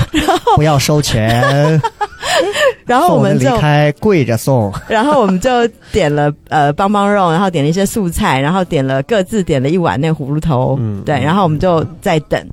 不要收钱，[laughs] 然后我们就开跪着送，[laughs] 然后我们就点了呃帮帮肉，然后点了一些素菜，然后点了各自点了一碗那葫芦头，嗯对，然后我们就在等。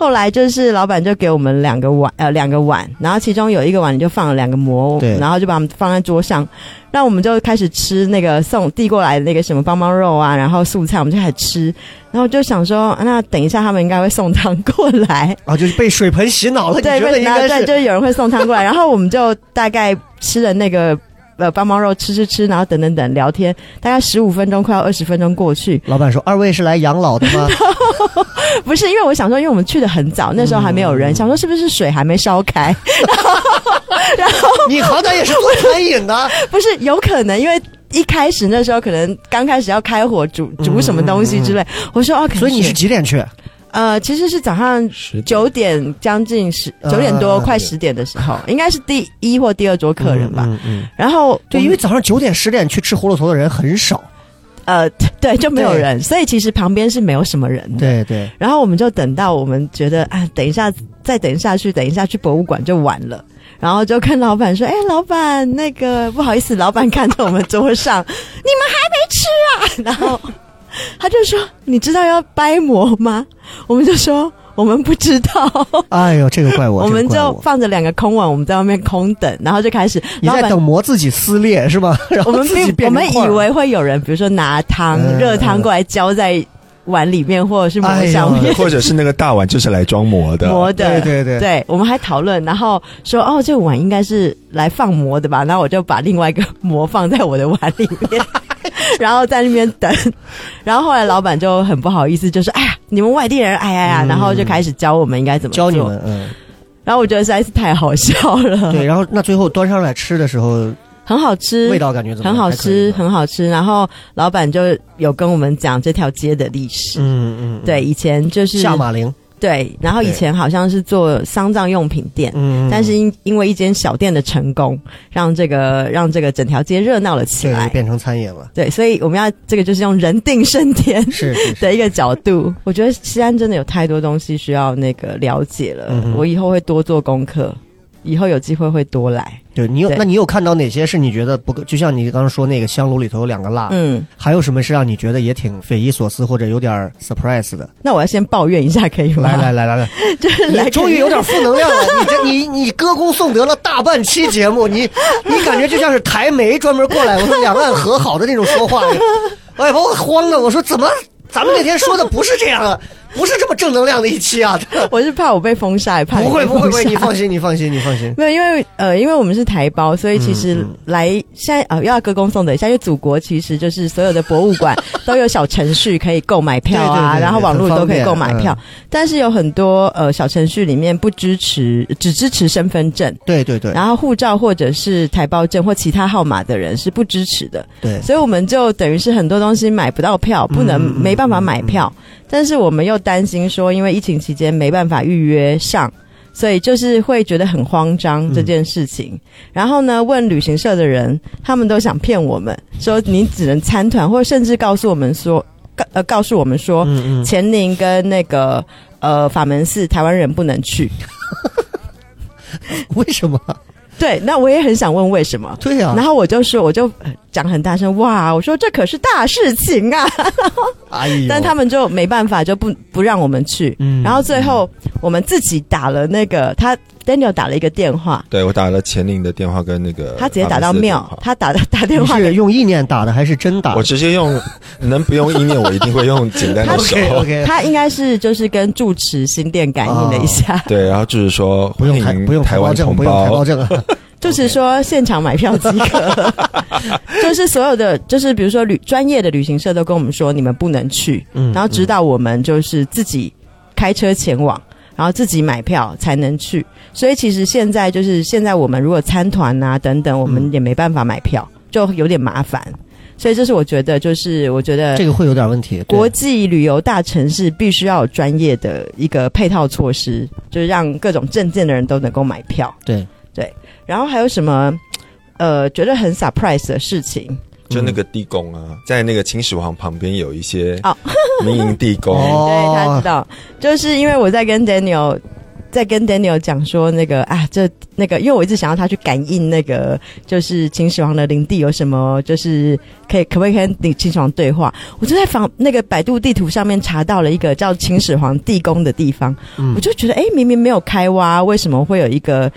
后来就是老板就给我们两个碗，呃，两个碗，然后其中有一个碗里就放了两个馍，对。然后就把我们放在桌上，那我们就开始吃那个送递过来的那个什么邦邦肉啊，然后素菜，我们就开始吃，然后就想说，啊那等一下他们应该会送汤过来，啊，[laughs] 就是被水盆洗脑了，你对，觉得应该对，就是有人会送汤过来，然后我们就大概吃了那个呃帮忙肉，吃吃吃，然后等等等聊天，大概十五分钟，快要二十分钟过去。老板说：“二位是来养老的吗 [laughs] 不是因为我想说，因为我们去的很早，那时候还没有人，想说是不是水还没烧开？？[laughs] ”然后你好歹也是做餐饮的，[laughs] 不是有可能，因为。一开始那时候可能刚开始要开火煮煮什么东西之类，我说哦，所以你是几点去？呃，其实是早上九点将近十呃九点多快十点的时候，应该是第一或第二桌客人吧。嗯嗯，嗯然后对，因为早上九点十点去吃葫芦头的人很少。呃，[laughs] 对，就没有人，所以其实旁边是没有什么人的。对对，然后我们就等到我们觉得啊，等一下再等下去，等一下去博物馆就晚了。然后就跟老板说：“哎，老板，那个不好意思，老板看着我们桌上，[laughs] 你们还没吃啊？”然后 [laughs] 他就说：“你知道要掰馍吗？”我们就说：“我们不知道。[laughs] 哎呦，[laughs] 这个怪我，我们就放着两个空碗，我们在外面空等，然后就开始。你在老板等馍自己撕裂是吧？然后我们自己并我们以为会有人，比如说拿汤嗯热汤过来浇在碗里面，或者是馍哎呦上面或者是那个大碗就是来装馍的，馍的。对对对我们还讨论，然后说哦，这个碗应该是来放馍的吧？然后我就把另外一个馍放在我的碗里面。然后在那边等，然后后来老板就很不好意思，就说：“哎呀，你们外地人，哎呀呀！”嗯然后就开始教我们应该怎么做教你们，嗯，然后我觉得实在是太好笑了，对。然后那最后端上来吃的时候，很好吃，味道感觉怎么？很好吃，很好吃。然后老板就有跟我们讲这条街的历史。嗯嗯，嗯对，以前就是下马陵，对，然后以前好像是做丧葬用品店，嗯，但是因因为一间小店的成功，让这个让这个整条街热闹了起来。变成餐饮了，对，所以我们要这个就是用人定胜天是 [laughs] 的一个角度。我觉得西安真的有太多东西需要那个了解了，嗯我以后会多做功课，以后有机会会多来。对你有，对那你有看到哪些是你觉得不够？就像你刚刚说那个香炉里头有两个蜡，嗯，还有什么是让你觉得也挺匪夷所思或者有点儿 surprise 的？那我要先抱怨一下，可以吗？来来来来来，[laughs] 就是来你终于有点负能量了。你这 [laughs] 你你歌功颂德了大半期节目，你你感觉就像是台媒专门过来，我说两岸和好的那种说话，哎，把我慌的。我说怎么咱们那天说的不是这样啊？[laughs] 不是这么正能量的一期啊？[laughs] 我是怕我被封杀，怕不会不会不会，你放心你放心你放心。没有，因为呃，因为我们是台胞，所以其实来、现在呃，又要歌功颂德一下，因为祖国其实就是所有的博物馆 [laughs] 都有小程序可以购买票啊，对对对对然后网络都可以购买便票，但是有很多呃小程序里面不支持，只支持身份证。对对对然后护照或者是台胞证或其他号码的人是不支持的，对，所以我们就等于是很多东西买不到票，不能、没办法买票。但是我们又担心说，因为疫情期间没办法预约上，所以就是会觉得很慌张这件事情。然后呢，问旅行社的人，他们都想骗我们，说你只能参团，或甚至告诉我们说，告呃告诉我们说，嗯嗯，乾宁跟那个呃法门寺台湾人不能去。[laughs] 为什么？对，那我也很想问为什么。对呀、然后我就说，我就呃讲很大声，哇！我说这可是大事情啊！[laughs] 哎呦，但他们就没办法，就不不让我们去。嗯然后最后我们自己打了那个他 Daniel 打了一个电话，对我打了钱宁的电话跟那个他直接打到庙他打的打电话是用意念打的还是真打？我直接用 [laughs] 能不用意念，我一定会用简单的 [laughs] 手。OK，他应该是就是跟住持心电感应了一下，[laughs] 对，然后就是说不用台不用台湾同不用台胞胞，证啊。住持说现场买票即可，就是所有的就是比如说旅专业的旅行社都跟我们说你们不能去，嗯然后指导我们就是自己开车前往。然后自己买票才能去，所以其实现在就是现在我们如果参团啊等等，我们也没办法买票，就有点麻烦。所以这是我觉得，就是我觉得这个会有点问题。国际旅游大城市必须要有专业的一个配套措施，就是让各种证件的人都能够买票。对对然后还有什么呃觉得很 surprise 的事情？就那个地宫啊，在那个秦始皇旁边有一些哦。[laughs] 民营地宫，哦 [laughs] 对他知道，就是因为我在跟 Daniel 在跟 Daniel 讲说那个啊，这那个，因为我一直想要他去感应那个，就是秦始皇的领地有什么，就是可以可不可以跟你秦始皇对话？我就在访那个百度地图上面查到了一个叫秦始皇地宫的地方，嗯。我就觉得哎，明明没有开挖，为什么会有一个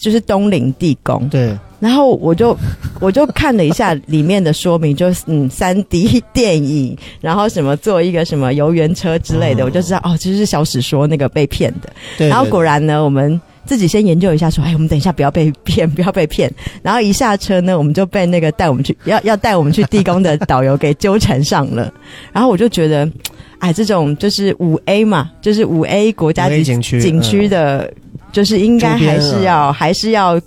就是东陵地宫？对，然后我就 [laughs] 我就看了一下里面的说明，就是嗯，三 D [laughs] 电影，然后什么做一个什么游园车之类的，哦我就知道哦，这就是小史说那个被骗的。对然后果然然呢，我们自己先研究一下，说，哎，我们等一下不要被骗，[laughs] 不要被骗。然后一下车呢，我们就被那个带我们去要要带我们去地宫的导游给纠缠上了。然后我就觉得，哎，这种就是五 A 嘛，就是五 A 国家级景区景区的，就是应该还是要还是要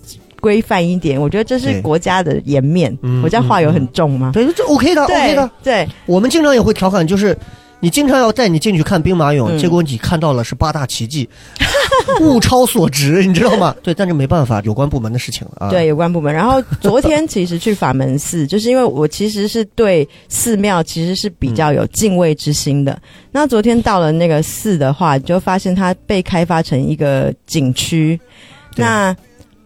规范一点。我觉得这是国家的颜面。嗯我家话有很重吗？对，这 OK 的，OK 的。对我们经常也会调侃，就是你经常要带你进去看兵马俑，嗯结果你看到了是八大奇迹，[laughs] 物超所值，你知道吗？[laughs] 对，但是没办法，有关部门的事情了啊。对，有关部门。然后昨天其实去法门寺，[laughs] 就是因为我其实是对寺庙其实是比较有敬畏之心的。那昨天到了那个寺的话，就发现它被开发成一个景区。那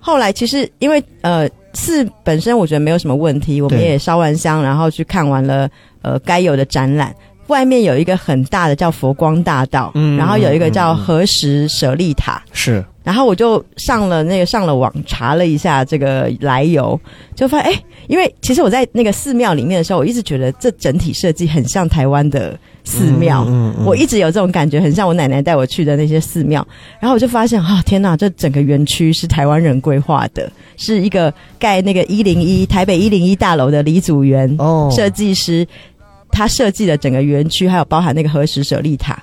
后来其实因为呃寺本身我觉得没有什么问题，我们也烧完香，然后去看完了呃该有的展览。外面有一个很大的叫佛光大道，嗯然后有一个叫何时舍利塔，是。然后我就上了那个上了网查了一下这个来由，就发现哎，因为其实我在那个寺庙里面的时候，我一直觉得这整体设计很像台湾的寺庙，嗯嗯。我一直有这种感觉，很像我奶奶带我去的那些寺庙。然后我就发现啊，天哪，这整个园区是台湾人规划的，是一个盖那个一零一台北一零一大楼的李祖元哦，设计师，他设计的整个园区，还有包含那个何时舍利塔。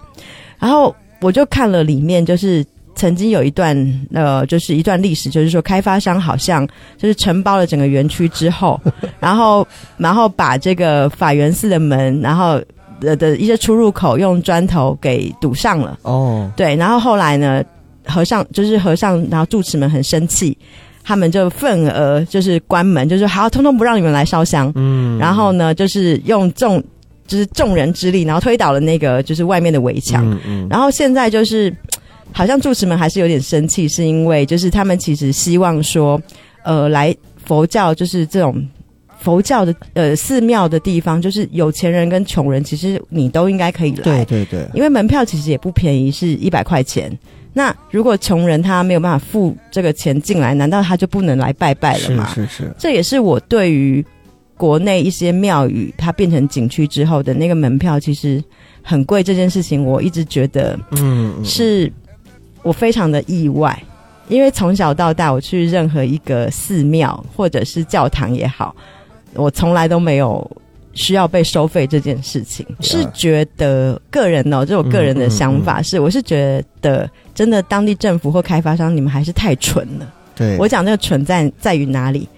然后我就看了里面，就是曾经有一段呃，就是一段历史，就是说开发商好像就是承包了整个园区之后，然 [laughs] 后然后把这个法源寺的门，然后的的一些出入口用砖头给堵上了。哦，对，然后后来呢，和尚就是和尚，然后住持们很生气，他们就愤而就是关门，就是好，通通不让你们来烧香。嗯，然后呢，就是用众就是众人之力，然后推倒了那个就是外面的围墙。嗯嗯，然后现在就是好像住持们还是有点生气，是因为就是他们其实希望说，呃，来佛教就是这种。佛教的呃寺庙的地方，就是有钱人跟穷人，其实你都应该可以来。对对对，因为门票其实也不便宜，是一百块钱。那如果穷人他没有办法付这个钱进来，难道他就不能来拜拜了是吗？是是，这也是我对于国内一些庙宇它变成景区之后的那个门票其实很贵这件事情，我一直觉得嗯，嗯是我非常的意外。因为从小到大，我去任何一个寺庙或者是教堂也好，我从来都没有需要被收费这件事情。是觉得个人哦，这我个人的想法是，我是觉得真的当地政府或开发商，你们还是太蠢了。对，我讲这个蠢在在于哪里？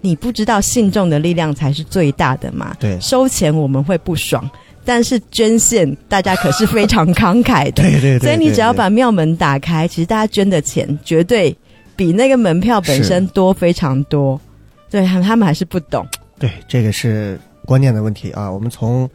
你不知道信众的力量才是最大的嘛？对收钱我们会不爽，但是捐献大家可是非常慷慨的。[laughs] 对对对，所以你只要把庙门打开，其实大家捐的钱绝对比那个门票本身多非常多。对他们，他们还是不懂。对这个是观念的问题啊，我们从。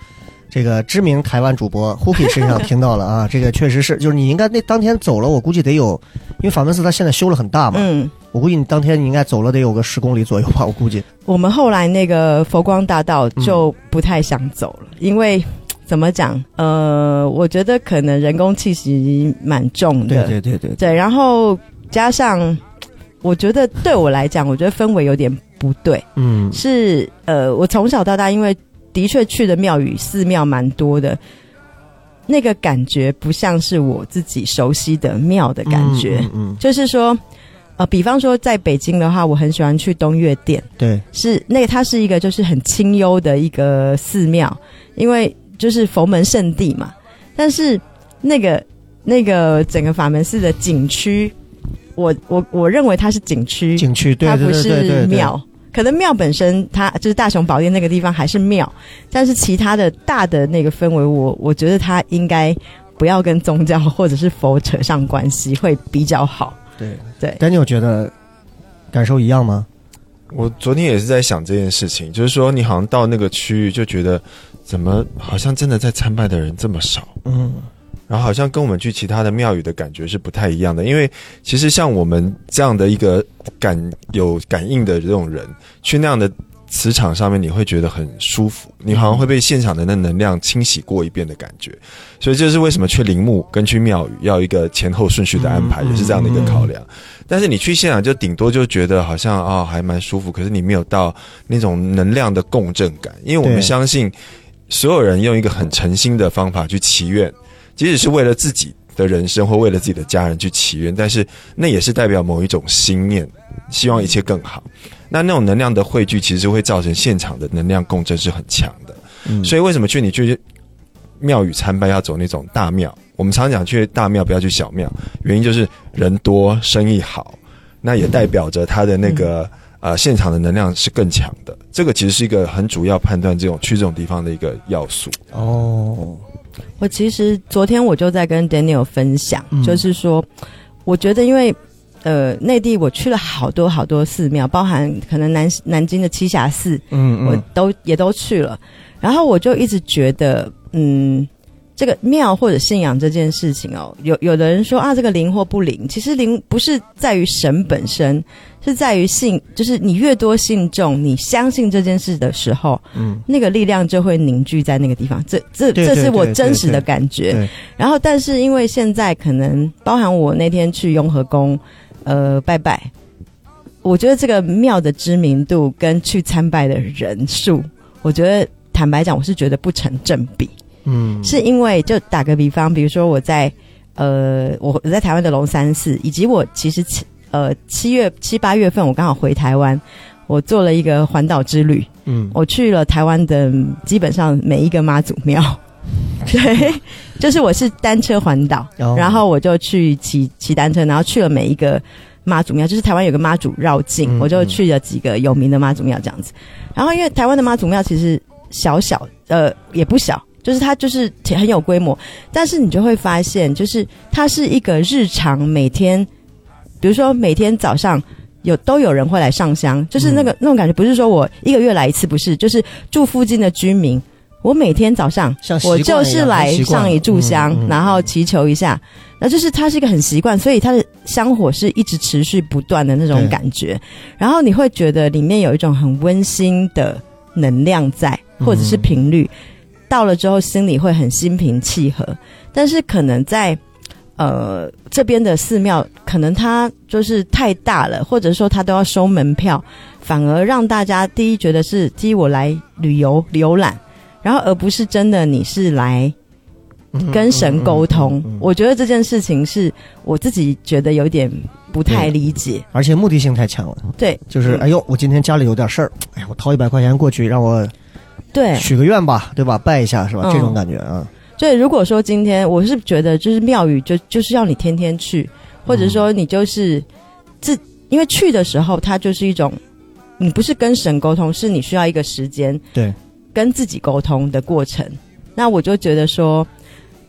这个知名台湾主播 Huki 身上听到了啊，[laughs] 这个确实是，就是你应该那当天走了，我估计得有，因为法门寺它现在修了很大嘛，嗯，我估计你当天你应该走了得有个十公里左右吧，我估计。我们后来那个佛光大道就不太想走了，因为怎么讲？呃，我觉得可能人工气息蛮重的。对对对对，对，然后加上我觉得对我来讲，我觉得氛围有点不对。嗯是呃，我从小到大，因为的确去的庙宇寺庙蛮多的，那个感觉不像是我自己熟悉的庙的感觉。嗯嗯，就是说，呃，比方说在北京的话，我很喜欢去东岳殿，对，是那个它是一个就是很清幽的一个寺庙，因为就是佛门圣地嘛。但是那个那个整个法门寺的景区，我我我认为它是景区，景区它不对对对对，是庙。可能庙本身它就是大雄宝殿那个地方还是庙，但是其他的大的那个氛围，我我觉得它应该不要跟宗教或者是佛扯上关系，会比较好。对对丹尼，我觉得感受一样吗？我昨天也是在想这件事情，就是说你好像到那个区域就觉得，怎么好像真的在参拜的人这么少，嗯然后好像跟我们去其他的庙宇的感觉是不太一样的。因为其实像我们这样的一个感有感应的这种人，去那样的磁场上面，你会觉得很舒服，你好像会被现场的那能量清洗过一遍的感觉。所以这是为什么去陵墓跟去庙宇要一个前后顺序的安排，嗯也是这样的一个考量。但是你去现场就顶多就觉得好像啊、还蛮舒服，可是你没有到那种能量的共振感，因为我们相信所有人用一个很诚心的方法去祈愿，即使是为了自己的人生或为了自己的家人去祈愿，但是那也是代表某一种心念，希望一切更好。那那种能量的汇聚，其实会造成现场的能量共振是很强的。嗯，所以为什么去你去庙宇参拜要走那种大庙？我们常讲去大庙不要去小庙，原因就是人多生意好，那也代表着它的那个、呃现场的能量是更强的。这个其实是一个很主要判断这种去这种地方的一个要素。哦，我其实昨天我就在跟 Daniel 分享，嗯就是说，我觉得因为呃内地我去了好多好多寺庙，包含可能南南京的栖霞寺，嗯嗯我，都也都去了，然后我就一直觉得，嗯，这个庙或者信仰这件事情哦，有有的人说啊，这个灵或不灵，其实灵不是在于神本身，是在于信，就是你越多信众，你相信这件事的时候，嗯，那个力量就会凝聚在那个地方。这这这是我真实的感觉。然后，但是因为现在可能包含我那天去雍和宫，呃，拜拜，我觉得这个庙的知名度跟去参拜的人数，我觉得坦白讲，我是觉得不成正比。嗯，是因为就打个比方，比如说我在呃，我我在台湾的龙山寺，以及我其实七呃七月七八月份我刚好回台湾，我做了一个环岛之旅，嗯，我去了台湾的嗯基本上每一个妈祖庙，[laughs] 对，就是我是单车环岛，哦然后我就去骑骑单车，然后去了每一个妈祖庙，就是台湾有个妈祖绕境，嗯我就去了几个有名的妈祖庙这样子。然后因为台湾的妈祖庙其实小小，呃，也不小。就是它就是很有规模，但是你就会发现，就是它是一个日常每天，比如说每天早上有都有人会来上香，就是那个、嗯那种感觉，不是说我一个月来一次，不是，就是住附近的居民，我每天早上我就是来上一炷香，然后祈求一下，那就是它是一个很习惯，所以它的香火是一直持续不断的那种感觉，然后你会觉得里面有一种很温馨的能量在，或者是嗯。频率，到了之后心里会很心平气和，但是可能在。呃，这边的寺庙可能它就是太大了，或者说它都要收门票，反而让大家第一觉得是第一我来旅游浏览，然后而不是真的你是来嗯跟神沟通。嗯嗯嗯嗯我觉得这件事情是我自己觉得有点不太理解。而且目的性太强了，对。就是嗯。哎呦，我今天家里有点事儿，哎呀，我掏一百块钱过去，让我对。许个愿吧，对吧？拜一下是吧？嗯。这种感觉啊，所以如果说今天我是觉得就是庙宇就就是要你天天去，或者说你就是自因为去的时候它就是一种你不是跟神沟通，是你需要一个时间对，跟自己沟通的过程。那我就觉得说，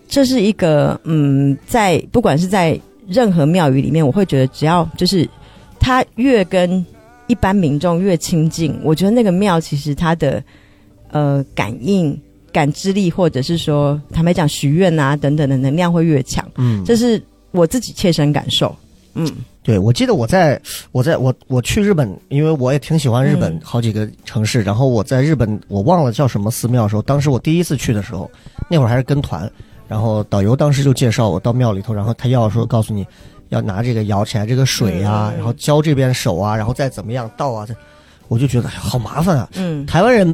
这是一个嗯，在不管是在任何庙宇里面，我会觉得只要就是他越跟一般民众越亲近，我觉得那个庙其实它的呃感应、感知力，或者是说坦白讲许愿啊等等的能量会越强，嗯，这是我自己切身感受。嗯对，我记得我在我在我我去日本，因为我也挺喜欢日本嗯好几个城市。然后我在日本，我忘了叫什么寺庙的时候，当时我第一次去的时候，那会儿还是跟团，然后导游当时就介绍我到庙里头，然后他要说告诉你，要拿这个舀起来这个水啊，嗯然后浇这边手啊，然后再怎么样倒啊，这我就觉得哎好麻烦啊。嗯，台湾人，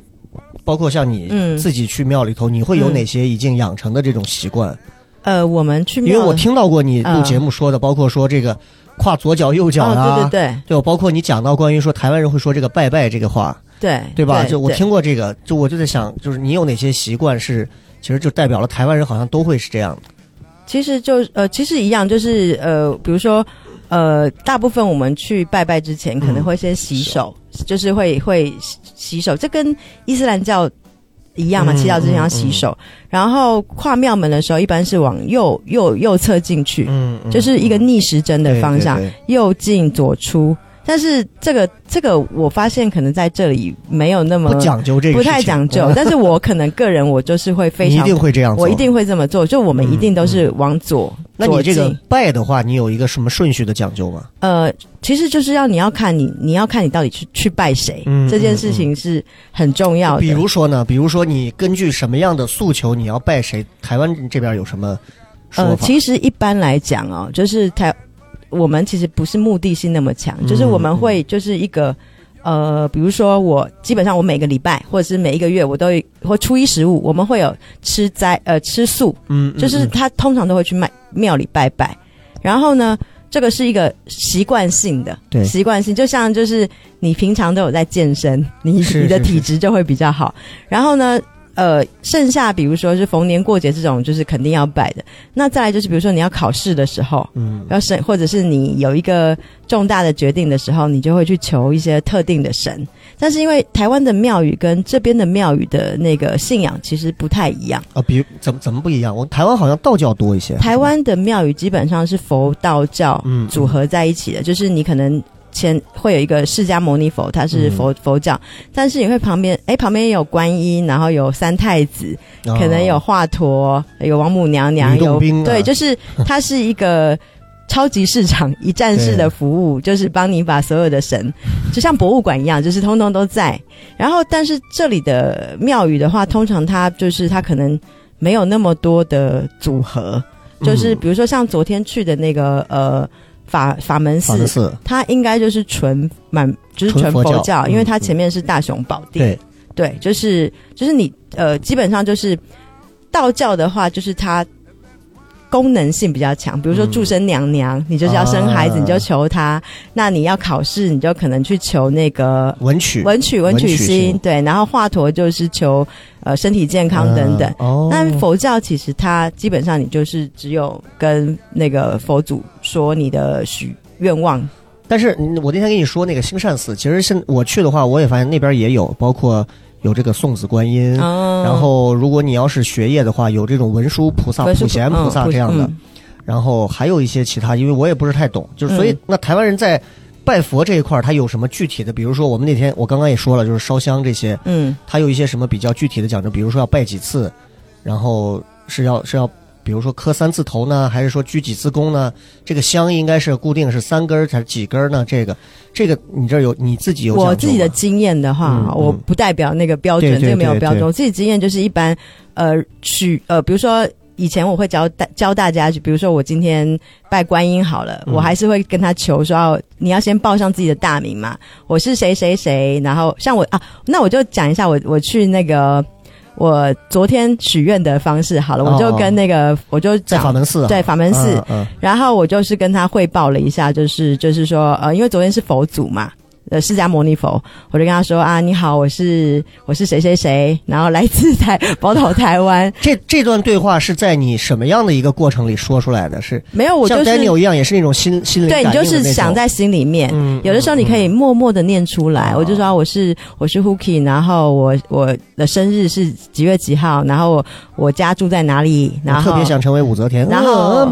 包括像你嗯自己去庙里头，你会有嗯哪些已经养成的这种习惯？呃，我们去，因为我听到过你录嗯节目说的，包括说这个跨左脚右脚啊，哦，对对对就，包括你讲到关于说台湾人会说这个拜拜这个话，对，对吧？就我听过这个，就我就在想，就是你有哪些习惯是，其实就代表了台湾人好像都会是这样的。其实就呃，其实一样，就是呃，比如说呃，大部分我们去拜拜之前，可能会先洗手，就是会会洗洗手，这跟伊斯兰教一样嘛，嗯祈祷之前要洗手。然后跨庙门的时候，一般是往右右右侧进去，就是一个逆时针的方向，右进左出。但是这个这个，我发现可能在这里没有那么不讲究这个，不太讲究，[laughs] 但是我可能个人我就是会非常一定会这样做，我一。定会这么做，就我们一定都是往左。那你这个拜的话，你有一个什么顺序的讲究吗？呃，其实就是要你要看你你要看你到底去去拜谁，嗯这件事情是很重要的。比如说呢，比如说你根据什么样的诉求，你要拜谁？台湾这边有什么说呃，其实一般来讲哦，就是台我们其实不是目的性那么强，就是我们会就是一个。呃，比如说我基本上我每个礼拜或者是每一个月我都会或初一十五我们会有吃斋呃吃素，嗯，嗯就是嗯他通常都会去卖庙里拜拜，然后呢，这个是一个习惯性的，对习惯性，就像就是你平常都有在健身，你你的体质就会比较好。然后呢，呃，剩下比如说是逢年过节这种，就是肯定要拜的。那再来就是比如说你要考试的时候，嗯要神，或者是你有一个重大的决定的时候，你就会去求一些特定的神。但是因为台湾的庙宇跟这边的庙宇的那个信仰其实不太一样。啊，比如怎么怎么不一样？我台湾好像道教多一些。台湾的庙宇基本上是佛道教嗯组合在一起的，就是你可能前会有一个释迦牟尼佛，他是嗯。佛、佛教，但是你会旁边哎旁边有观音，然后有三太子，哦。可能有华佗，有王母娘娘，有对，就是 [laughs] 它是一个。超级市场一站式的服务，就是帮你把所有的神，就像博物馆一样，就是通通都在。然后，但是这里的庙宇的话，通常它就是它可能没有那么多的组合，就是嗯。比如说像昨天去的那个呃法法门寺它应该就是纯满就是纯纯佛教。佛教，因为嗯它前面是大雄宝殿，对，对，就是就是你呃，基本上就是道教的话，就是它功能性比较强。比如说嗯祝生娘娘，你就是要生孩子，啊你就求她；那你要考试，你就可能去求那个文曲文曲文文曲曲星星，对。然后华佗就是求呃身体健康等等。嗯哦，但佛教其实它基本上你就是只有跟那个佛祖说你的许愿望，但是嗯我那天跟你说那个兴善寺，其实现我去的话，我也发现那边也有，包括有这个送子观音，嗯然后如果你要是学业的话，有这种文殊菩萨、普贤菩萨嗯这样的，嗯然后还有一些其他，因为我也不是太懂，就是所以嗯那台湾人在拜佛这一块儿，他有什么具体的？比如说我们那天我刚刚也说了，就是烧香这些，嗯，他有一些什么比较具体的讲究，比如说要拜几次，然后是要是要。比如说磕三次头呢，还是说鞠几次躬呢？这个香应该是固定是三根儿还是几根儿呢？这个，这个你这儿有你自己有我自己的经验的话，我不代表那个标准，这个没有标准。我自己经验就是一般，呃，许呃，比如说以前我会教大教大家，就比如说我今天拜观音好了，嗯我还是会跟他求说，哦你要先报上自己的大名嘛，我是谁谁谁，然后像我啊，那我就讲一下我我去那个。我昨天许愿的方式好了，我就哦跟那个，我就在讲法门寺啊，对法门寺，然后我就是跟他汇报了一下，就是就是说，呃，因为昨天是佛祖嘛，呃，释迦牟尼佛，我就跟他说啊，你好，我是我是谁谁谁，然后来自台宝岛台湾，这这段对话是在你什么样的一个过程里说出来的？是没有，我像就是 Daniel 一样，也是那种心心灵对你就是想在心里面，嗯有的时候你可以默默的念出来。哦我就说啊我是我是 Hooky，然后我我的生日是几月几号，然后我我家住在哪里，然后特别想成为武则天，[laughs] 然后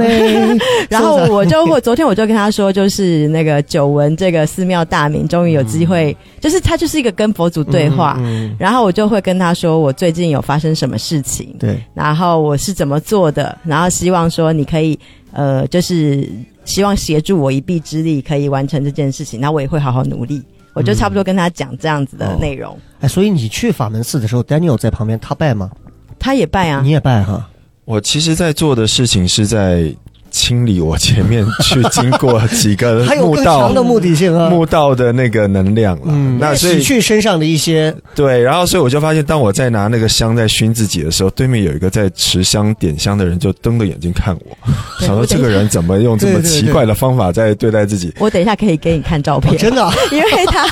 然后我就 [laughs] 我昨天我就跟他说，就是那个久闻这个寺庙大名，终于有机会，就是他就是一个跟佛祖对话。嗯嗯然后我就会跟他说，我最近有发生什么事情，对，然后我是怎么做的，然后希望说你可以，呃，就是希望协助我一臂之力，可以完成这件事情。那我也会好好努力。我就差不多跟他讲这样子的内容，哎，所以你去法门寺的时候，Daniel 在旁边，他拜吗？他也拜啊你，也拜哈？我其实，在做的事情是在清理我前面去经过几个 [laughs] 还有墓道更强的目的性啊。墓道的那个能量了。嗯，那所以洗去身上的一些，对，然后所以我就发现，当我在拿那个香在熏自己的时候，对面有一个在持香点香的人，就瞪着眼睛看我，[laughs] 想说这个人怎么用这么奇怪的方法在对待自己？我等一下可以给你看照片，哦真的啊 [laughs] 因为他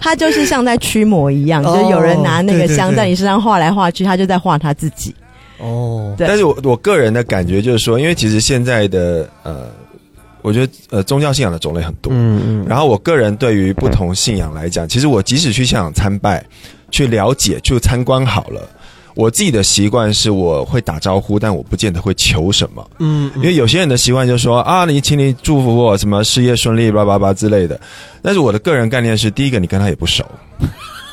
他就是像在驱魔一样，哦就是有人拿那个香在你身上画来画去，他就在画他自己。哦，但是我我个人的感觉就是说，因为其实现在的呃，我觉得呃宗教信仰的种类很多，嗯嗯，然后我个人对于不同信仰来讲，其实我即使去现场参拜、去了解、去参观好了，我自己的习惯是我会打招呼，但我不见得会求什么。嗯，因为有些人的习惯就是说啊，你请你祝福我什么事业顺利，叭叭叭之类的。但是我的个人概念是，第一个你跟他也不熟，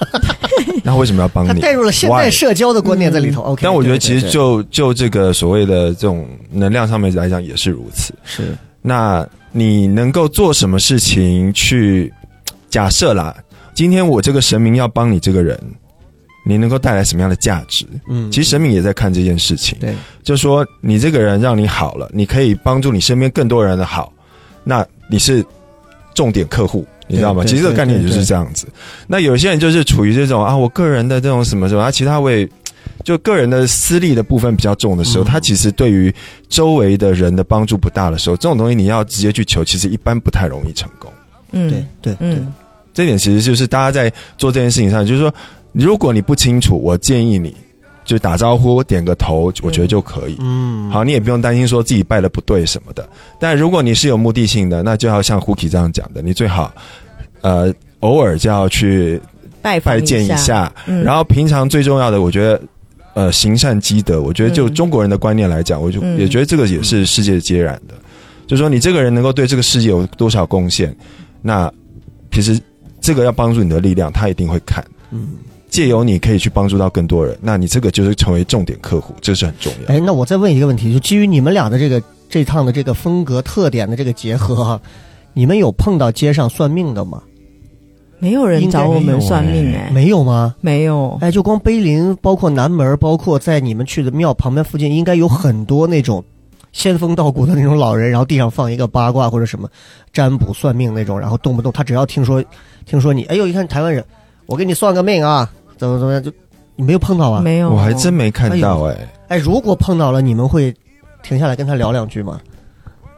[laughs] 那为什么要帮你？他带入了现代社交的观念在里头。OK，但我觉得其实就就这个所谓的这种能量上面来讲也是如此。是那你能够做什么事情去假设啦？今天我这个神明要帮你这个人，你能够带来什么样的价值？嗯，其实神明也在看这件事情。对，就说你这个人让你好了，你可以帮助你身边更多人的好，那你是重点客户，你知道吗？其实这个概念就是这样子。那有些人就是处于这种啊，我个人的这种什么什么，啊，其他位就个人的私利的部分比较重的时候，嗯他其实对于周围的人的帮助不大的时候，这种东西你要直接去求，其实一般不太容易成功。嗯，对对对，嗯，这点其实就是大家在做这件事情上，就是说，如果你不清楚，我建议你就打招呼、点个头，我觉得就可以。嗯，好，你也不用担心说自己拜的不对什么的。但如果你是有目的性的，那就要像 Huki 这样讲的，你最好呃偶尔就要去拜拜见一下，下，嗯然后平常最重要的，我觉得。呃，行善积德，我觉得就嗯中国人的观念来讲，我就嗯也觉得这个也是世界皆然的。就是说，你这个人能够对这个世界有多少贡献，那其实这个要帮助你的力量，他一定会看。嗯，借由你可以去帮助到更多人，那你这个就是成为重点客户，这是很重要。哎，那我再问一个问题，就基于你们俩的这个这趟的这个风格特点的这个结合哈，你们有碰到街上算命的吗？没有人找我们算命哎，没有吗？没有，哎，就光碑林，包括南门，包括在你们去的庙旁边附近，应该有很多那种仙风道骨的那种老人，然后地上放一个八卦或者什么占卜算命那种，然后动不动他只要听说听说你，哎呦，一看台湾人，我给你算个命啊，怎么怎么样，就你没有碰到啊？没有，我还真没看到哎、哎，如果碰到了，你们会停下来跟他聊两句吗？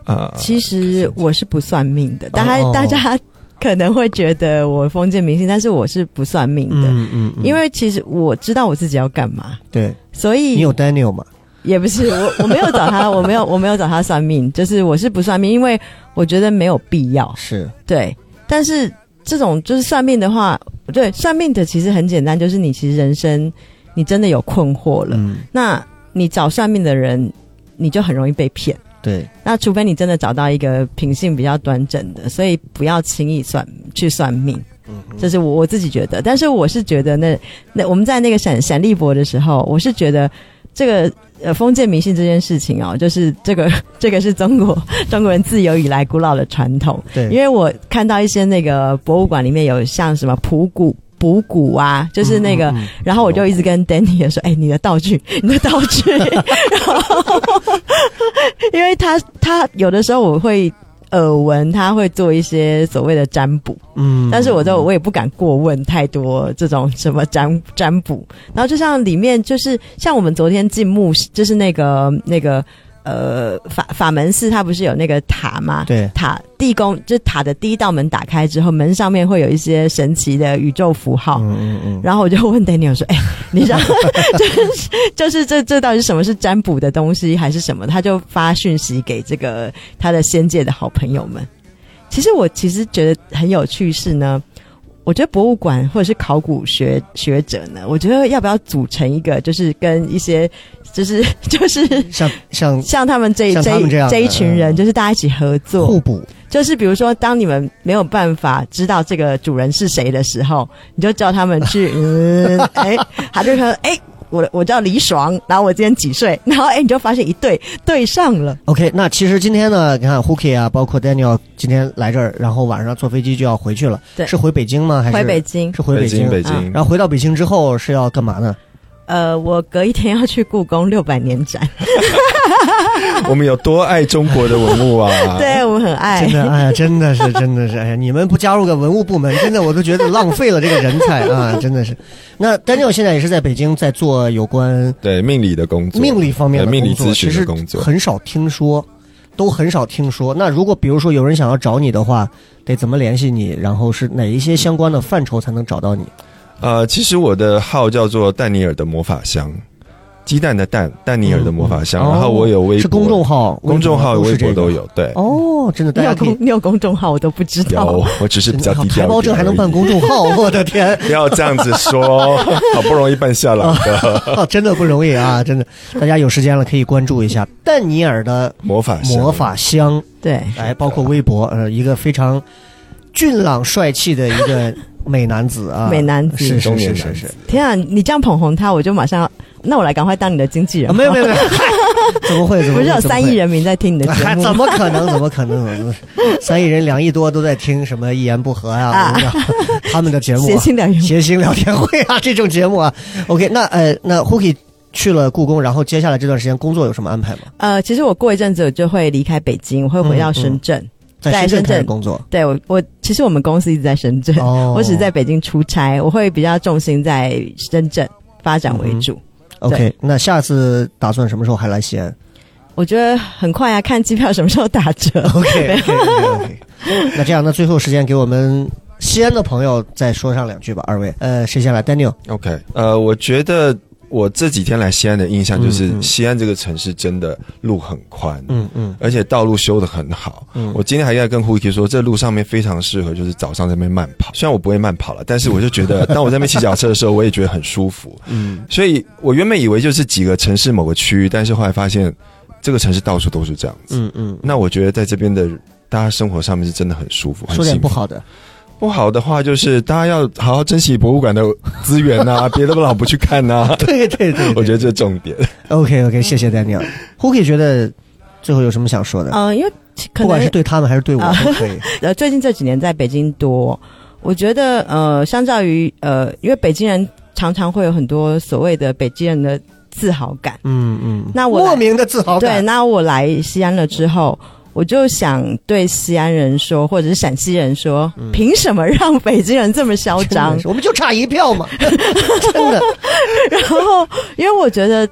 啊，其实我是不算命的，大家、哦大家可能会觉得我封建迷信，但是我是不算命的，嗯嗯，嗯因为其实我知道我自己要干嘛，对所以你有 Daniel 吗？也不是我我没有找他，我没有我没有找他算命，就是我是不算命，因为我觉得没有必要。是，对，但是这种就是算命的话，对算命的其实很简单，就是你其实人生你真的有困惑了，嗯，那你找算命的人，你就很容易被骗。对，那除非你真的找到一个品性比较端正的，所以不要轻易算去算命。这是我我自己觉得，但是我是觉得那那我们在那个闪闪立博的时候，我是觉得这个呃封建迷信这件事情哦，就是这个 [laughs] 这个是中国中国人自由以来古老的传统。对，因为我看到一些那个博物馆里面有像什么普古。补骨啊，就是那个，嗯嗯嗯然后我就一直跟 Danny 说：“哎、你的道具，[laughs] 你的道具。[laughs] ”然后，因为他他有的时候我会耳闻他会做一些所谓的占卜，嗯，但是我都我也不敢过问太多这种什么占占卜。然后就像里面就是像我们昨天进墓，就是那个那个呃法法门寺，它不是有那个塔吗？对，塔地宫，就是塔的第一道门打开之后，门上面会有一些神奇的宇宙符号。嗯嗯嗯，然后我就问 Daniel 说：“哎、[laughs] 你知道，就是就是这这到底是什么是占卜的东西，还是什么？”他就发讯息给这个他的仙界的好朋友们。其实我其实觉得很有趣是呢，我觉得博物馆或者是考古学学者呢，我觉得要不要组成一个，就是跟一些就是 [laughs] 就是像像 [laughs] 像他们这像这一群人，嗯就是大家一起合作，互补，就是比如说，当你们没有办法知道这个主人是谁的时候，你就叫他们去，[laughs] 嗯，哎，他就说，哎，我我叫李爽，然后我今年几岁，然后哎，你就发现一对对上了，OK，那其实今天呢，你看 Hooky 啊，包括 Daniel 今天来这儿，然后晚上坐飞机就要回去了。对是回北京吗？还是回北京，是回北京？北京，啊然后回到北京之后是要干嘛呢？呃，我隔一天要去故宫六百年展，[laughs] 我们有多爱中国的文物啊！[laughs] 对我们很爱，真的，哎呀，真的是，真的是，哎呀，你们不加入个文物部门，真的我都觉得浪费了这个人才啊！[laughs] 真的是。那 Daniel 现在也是在北京在做有关对命理的工作，命理方面的命理工作咨询其实的工作。很少听说，都很少听说。那如果比如说有人想要找你的话，得怎么联系你？然后是哪一些相关的范畴才能找到你？呃，其实我的号叫做丹尼尔的魔法箱，鸡蛋的蛋，丹尼尔的魔法箱。嗯然后我有微博，是公众号，公众号、微微博博都。有。对，哦，真的，大你有家可以公你有公众号我都不知道有，，我只是比较低调。台胞证还能办公众号，[laughs] 我的天！不要这样子说，[laughs] 好不容易办下来的哦，真的不容易啊！真的，大家有时间了可以关注一下丹尼尔的魔法箱魔法箱，对，哎，包括微博，呃，一个非常俊朗帅气的一个美男子啊，美男子是是是是是。天啊，你这样捧红他，我就马上，那我来赶快当你的经纪人啊，没有没有没有，[laughs] [laughs] 怎么会？怎么不是有三亿？人民在听你的 [laughs] 怎么会节目，怎么可能？怎么可能？三亿人两亿多都在听什么一言不合呀、啊他们的节目、啊，谐星聊天会谐星聊天会啊，这种节目啊。OK，那呃，那 Huki 去了故宫，然后接下来这段时间工作有什么安排吗？呃，其实我过一阵子我就会离开北京，我会回到深圳。在深圳工作。对我，我其实我们公司一直在深圳，哦 [laughs] 我只是在北京出差，我会比较重心在深圳发展为主。OK，那下次打算什么时候还来西安我觉得很快啊，看机票什么时候打折。OK。那这样，那最后时间给我们西安的朋友再说上两句吧，二位。呃，谁先来？Daniel。OK，呃，我觉得我这几天来西安的印象就是，西安这个城市真的路很宽，嗯嗯而且道路修得很好。嗯我今天还在跟 Huki 说，这路上面非常适合，就是早上在那边慢跑。虽然我不会慢跑了，但是我就觉得，当我在那边骑脚车的时候，我也觉得很舒服。[laughs] 嗯所以我原本以为就是几个城市某个区域，但是后来发现这个城市到处都是这样子。嗯嗯。那我觉得在这边的大家生活上面是真的很舒服。很说点幸福不好的，不好的话，就是大家要好好珍惜博物馆的资源呐、[laughs] 别的老不去看呐、对对对，我觉得这是重点。OK OK，谢谢 Daniel。Hooky 觉得最后有什么想说的？嗯、因为可不管是对他们还是对我啊都可以。[laughs] 呃最近这几年在北京多，我觉得呃，相较于呃，因为北京人常常会有很多所谓的北京人的自豪感。嗯嗯，那我莫名的自豪感对，那我来西安了之后，我就想对西安人说，或者是陕西人说，凭什么让北京人这么嚣张？我们就差一票嘛，[laughs] 真的。然后，因为我觉得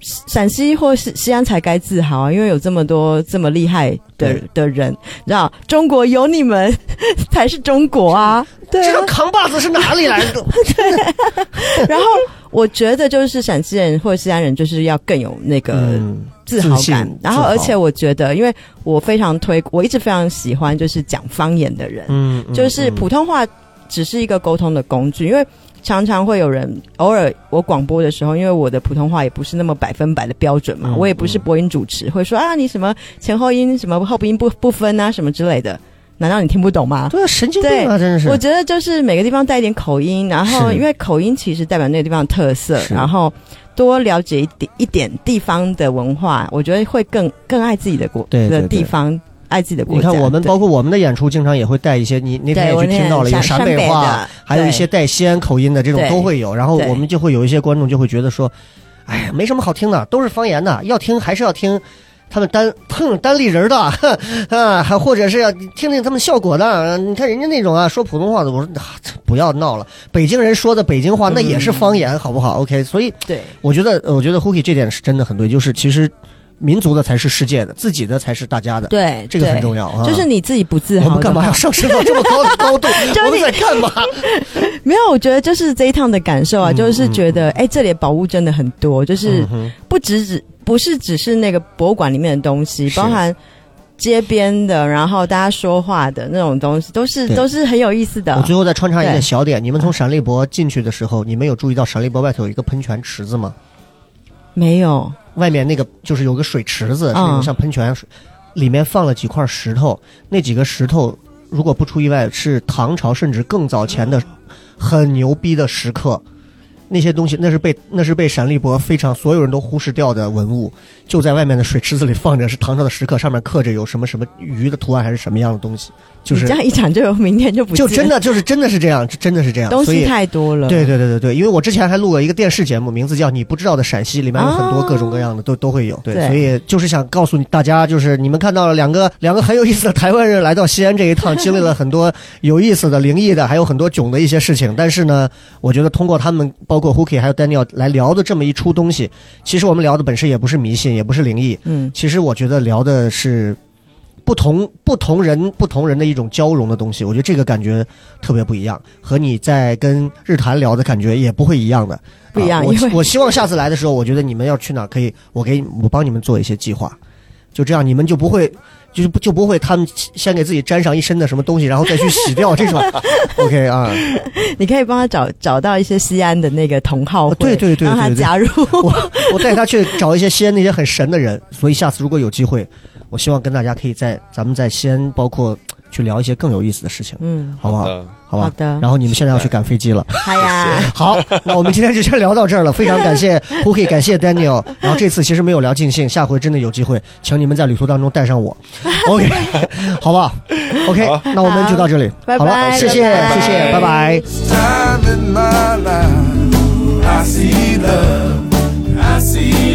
陕西或是西安才该自豪啊，因为有这么多这么厉害的的人，你知道，中国有你们 [laughs] 才是中国啊！对啊这个扛把子是哪里来的？[laughs] 对然后我觉得就是陕西人或者西安人，就是要更有那个嗯，自豪感。然后，而且我觉得，因为我非常推，我一直非常喜欢就是讲方言的人，嗯，嗯就是普通话只是一个沟通的工具，因为常常会有人偶尔我广播的时候，因为我的普通话也不是那么百分百的标准嘛，嗯我也不是播音主持，会说啊你什么前后音什么后鼻音不不分啊什么之类的，难道你听不懂吗？对啊，神经病啊，真的是。我觉得就是每个地方带一点口音，然后因为口音其实代表那个地方的特色，然后多了解一点一点地方的文化，我觉得会更更爱自己的国的地方，爱自己的国家。你看，我们包括我们的演出，经常也会带一些，你那天也去听到了有陕北话，还有一些带西安口音的这种都会有。然后我们就会有一些观众就会觉得说，哎呀，没什么好听的，都是方言的，要听还是要听。他们单碰单立人的 [laughs] 啊，还或者是要听听他们效果的。你看人家那种啊，说普通话的，我说、啊、不要闹了。北京人说的北京话那也是方言，好不好？OK，所以对我觉得，我觉得 Hooky 这点是真的很对，就是其实民族的才是世界的，自己的才是大家的，对，这个很重要。啊。就是你自己不自豪，我们干嘛要？上升到这么高的 [laughs] 高度？就我们在干嘛？[laughs] 没有，我觉得就是这一趟的感受啊，嗯就是觉得哎、这里的宝物真的很多，就是不只只不是只是那个博物馆里面的东西，包含街边的，然后大家说话的那种东西，都是都是很有意思的我。最后再穿插一个小点，你们从闪立博进去的时候，你们有注意到闪立博外头有一个喷泉池子吗？没有，外面那个就是有个水池子，是那种嗯像喷泉，里面放了几块石头，那几个石头如果不出意外是唐朝甚至更早前的很牛逼的石刻。那些东西，那是被那是被闪立博非常所有人都忽视掉的文物，就在外面的水池子里放着，是唐朝的石刻，上面刻着有什么什么鱼的图案还是什么样的东西，就是这样一讲就有明天就不就真的就是真的是这样，真的是这样，东西太多了。对对对对对，因为我之前还录过一个电视节目，名字叫《你不知道的陕西》，里面有很多各种各样的、都都会有。对，对所以就是想告诉大家，就是你们看到了两个两个很有意思的台湾人来到西安这一趟，经历了很多有意思的、灵异的，还有很多囧的一些事情。但是呢，我觉得通过他们，包括 Hooky 还有 Daniel 来聊的这么一出东西，其实我们聊的本身也不是迷信，也不是灵异，嗯，其实我觉得聊的是不同不同人不同人的一种交融的东西，我觉得这个感觉特别不一样，和你在跟日坛聊的感觉也不会一样的。不一样啊我我希望下次来的时候，我觉得你们要去哪儿可以，我给我帮你们做一些计划，就这样你们就不会。就是不就不会，他们先给自己沾上一身的什么东西，然后再去洗掉这种。[laughs] OK 啊，你可以帮他找找到一些西安的那个同好会，对对对让他对对加入。我我带他去找一些西安那些很神的人，所以下次如果有机会，我希望跟大家可以在咱们在西安，包括去聊一些更有意思的事情，嗯，好不好？好吧。好的然后你们现在要去赶飞机了，好呀，[laughs] 好，那我们今天就先聊到这儿了。非常感谢 Hooky，感谢 Daniel。然后这次其实没有聊尽兴，下回真的有机会，请你们在旅途当中带上我。[laughs] OK，好不好？OK，那我们就到这里。拜拜好了，谢谢，拜拜谢谢，拜拜。I see love. I see.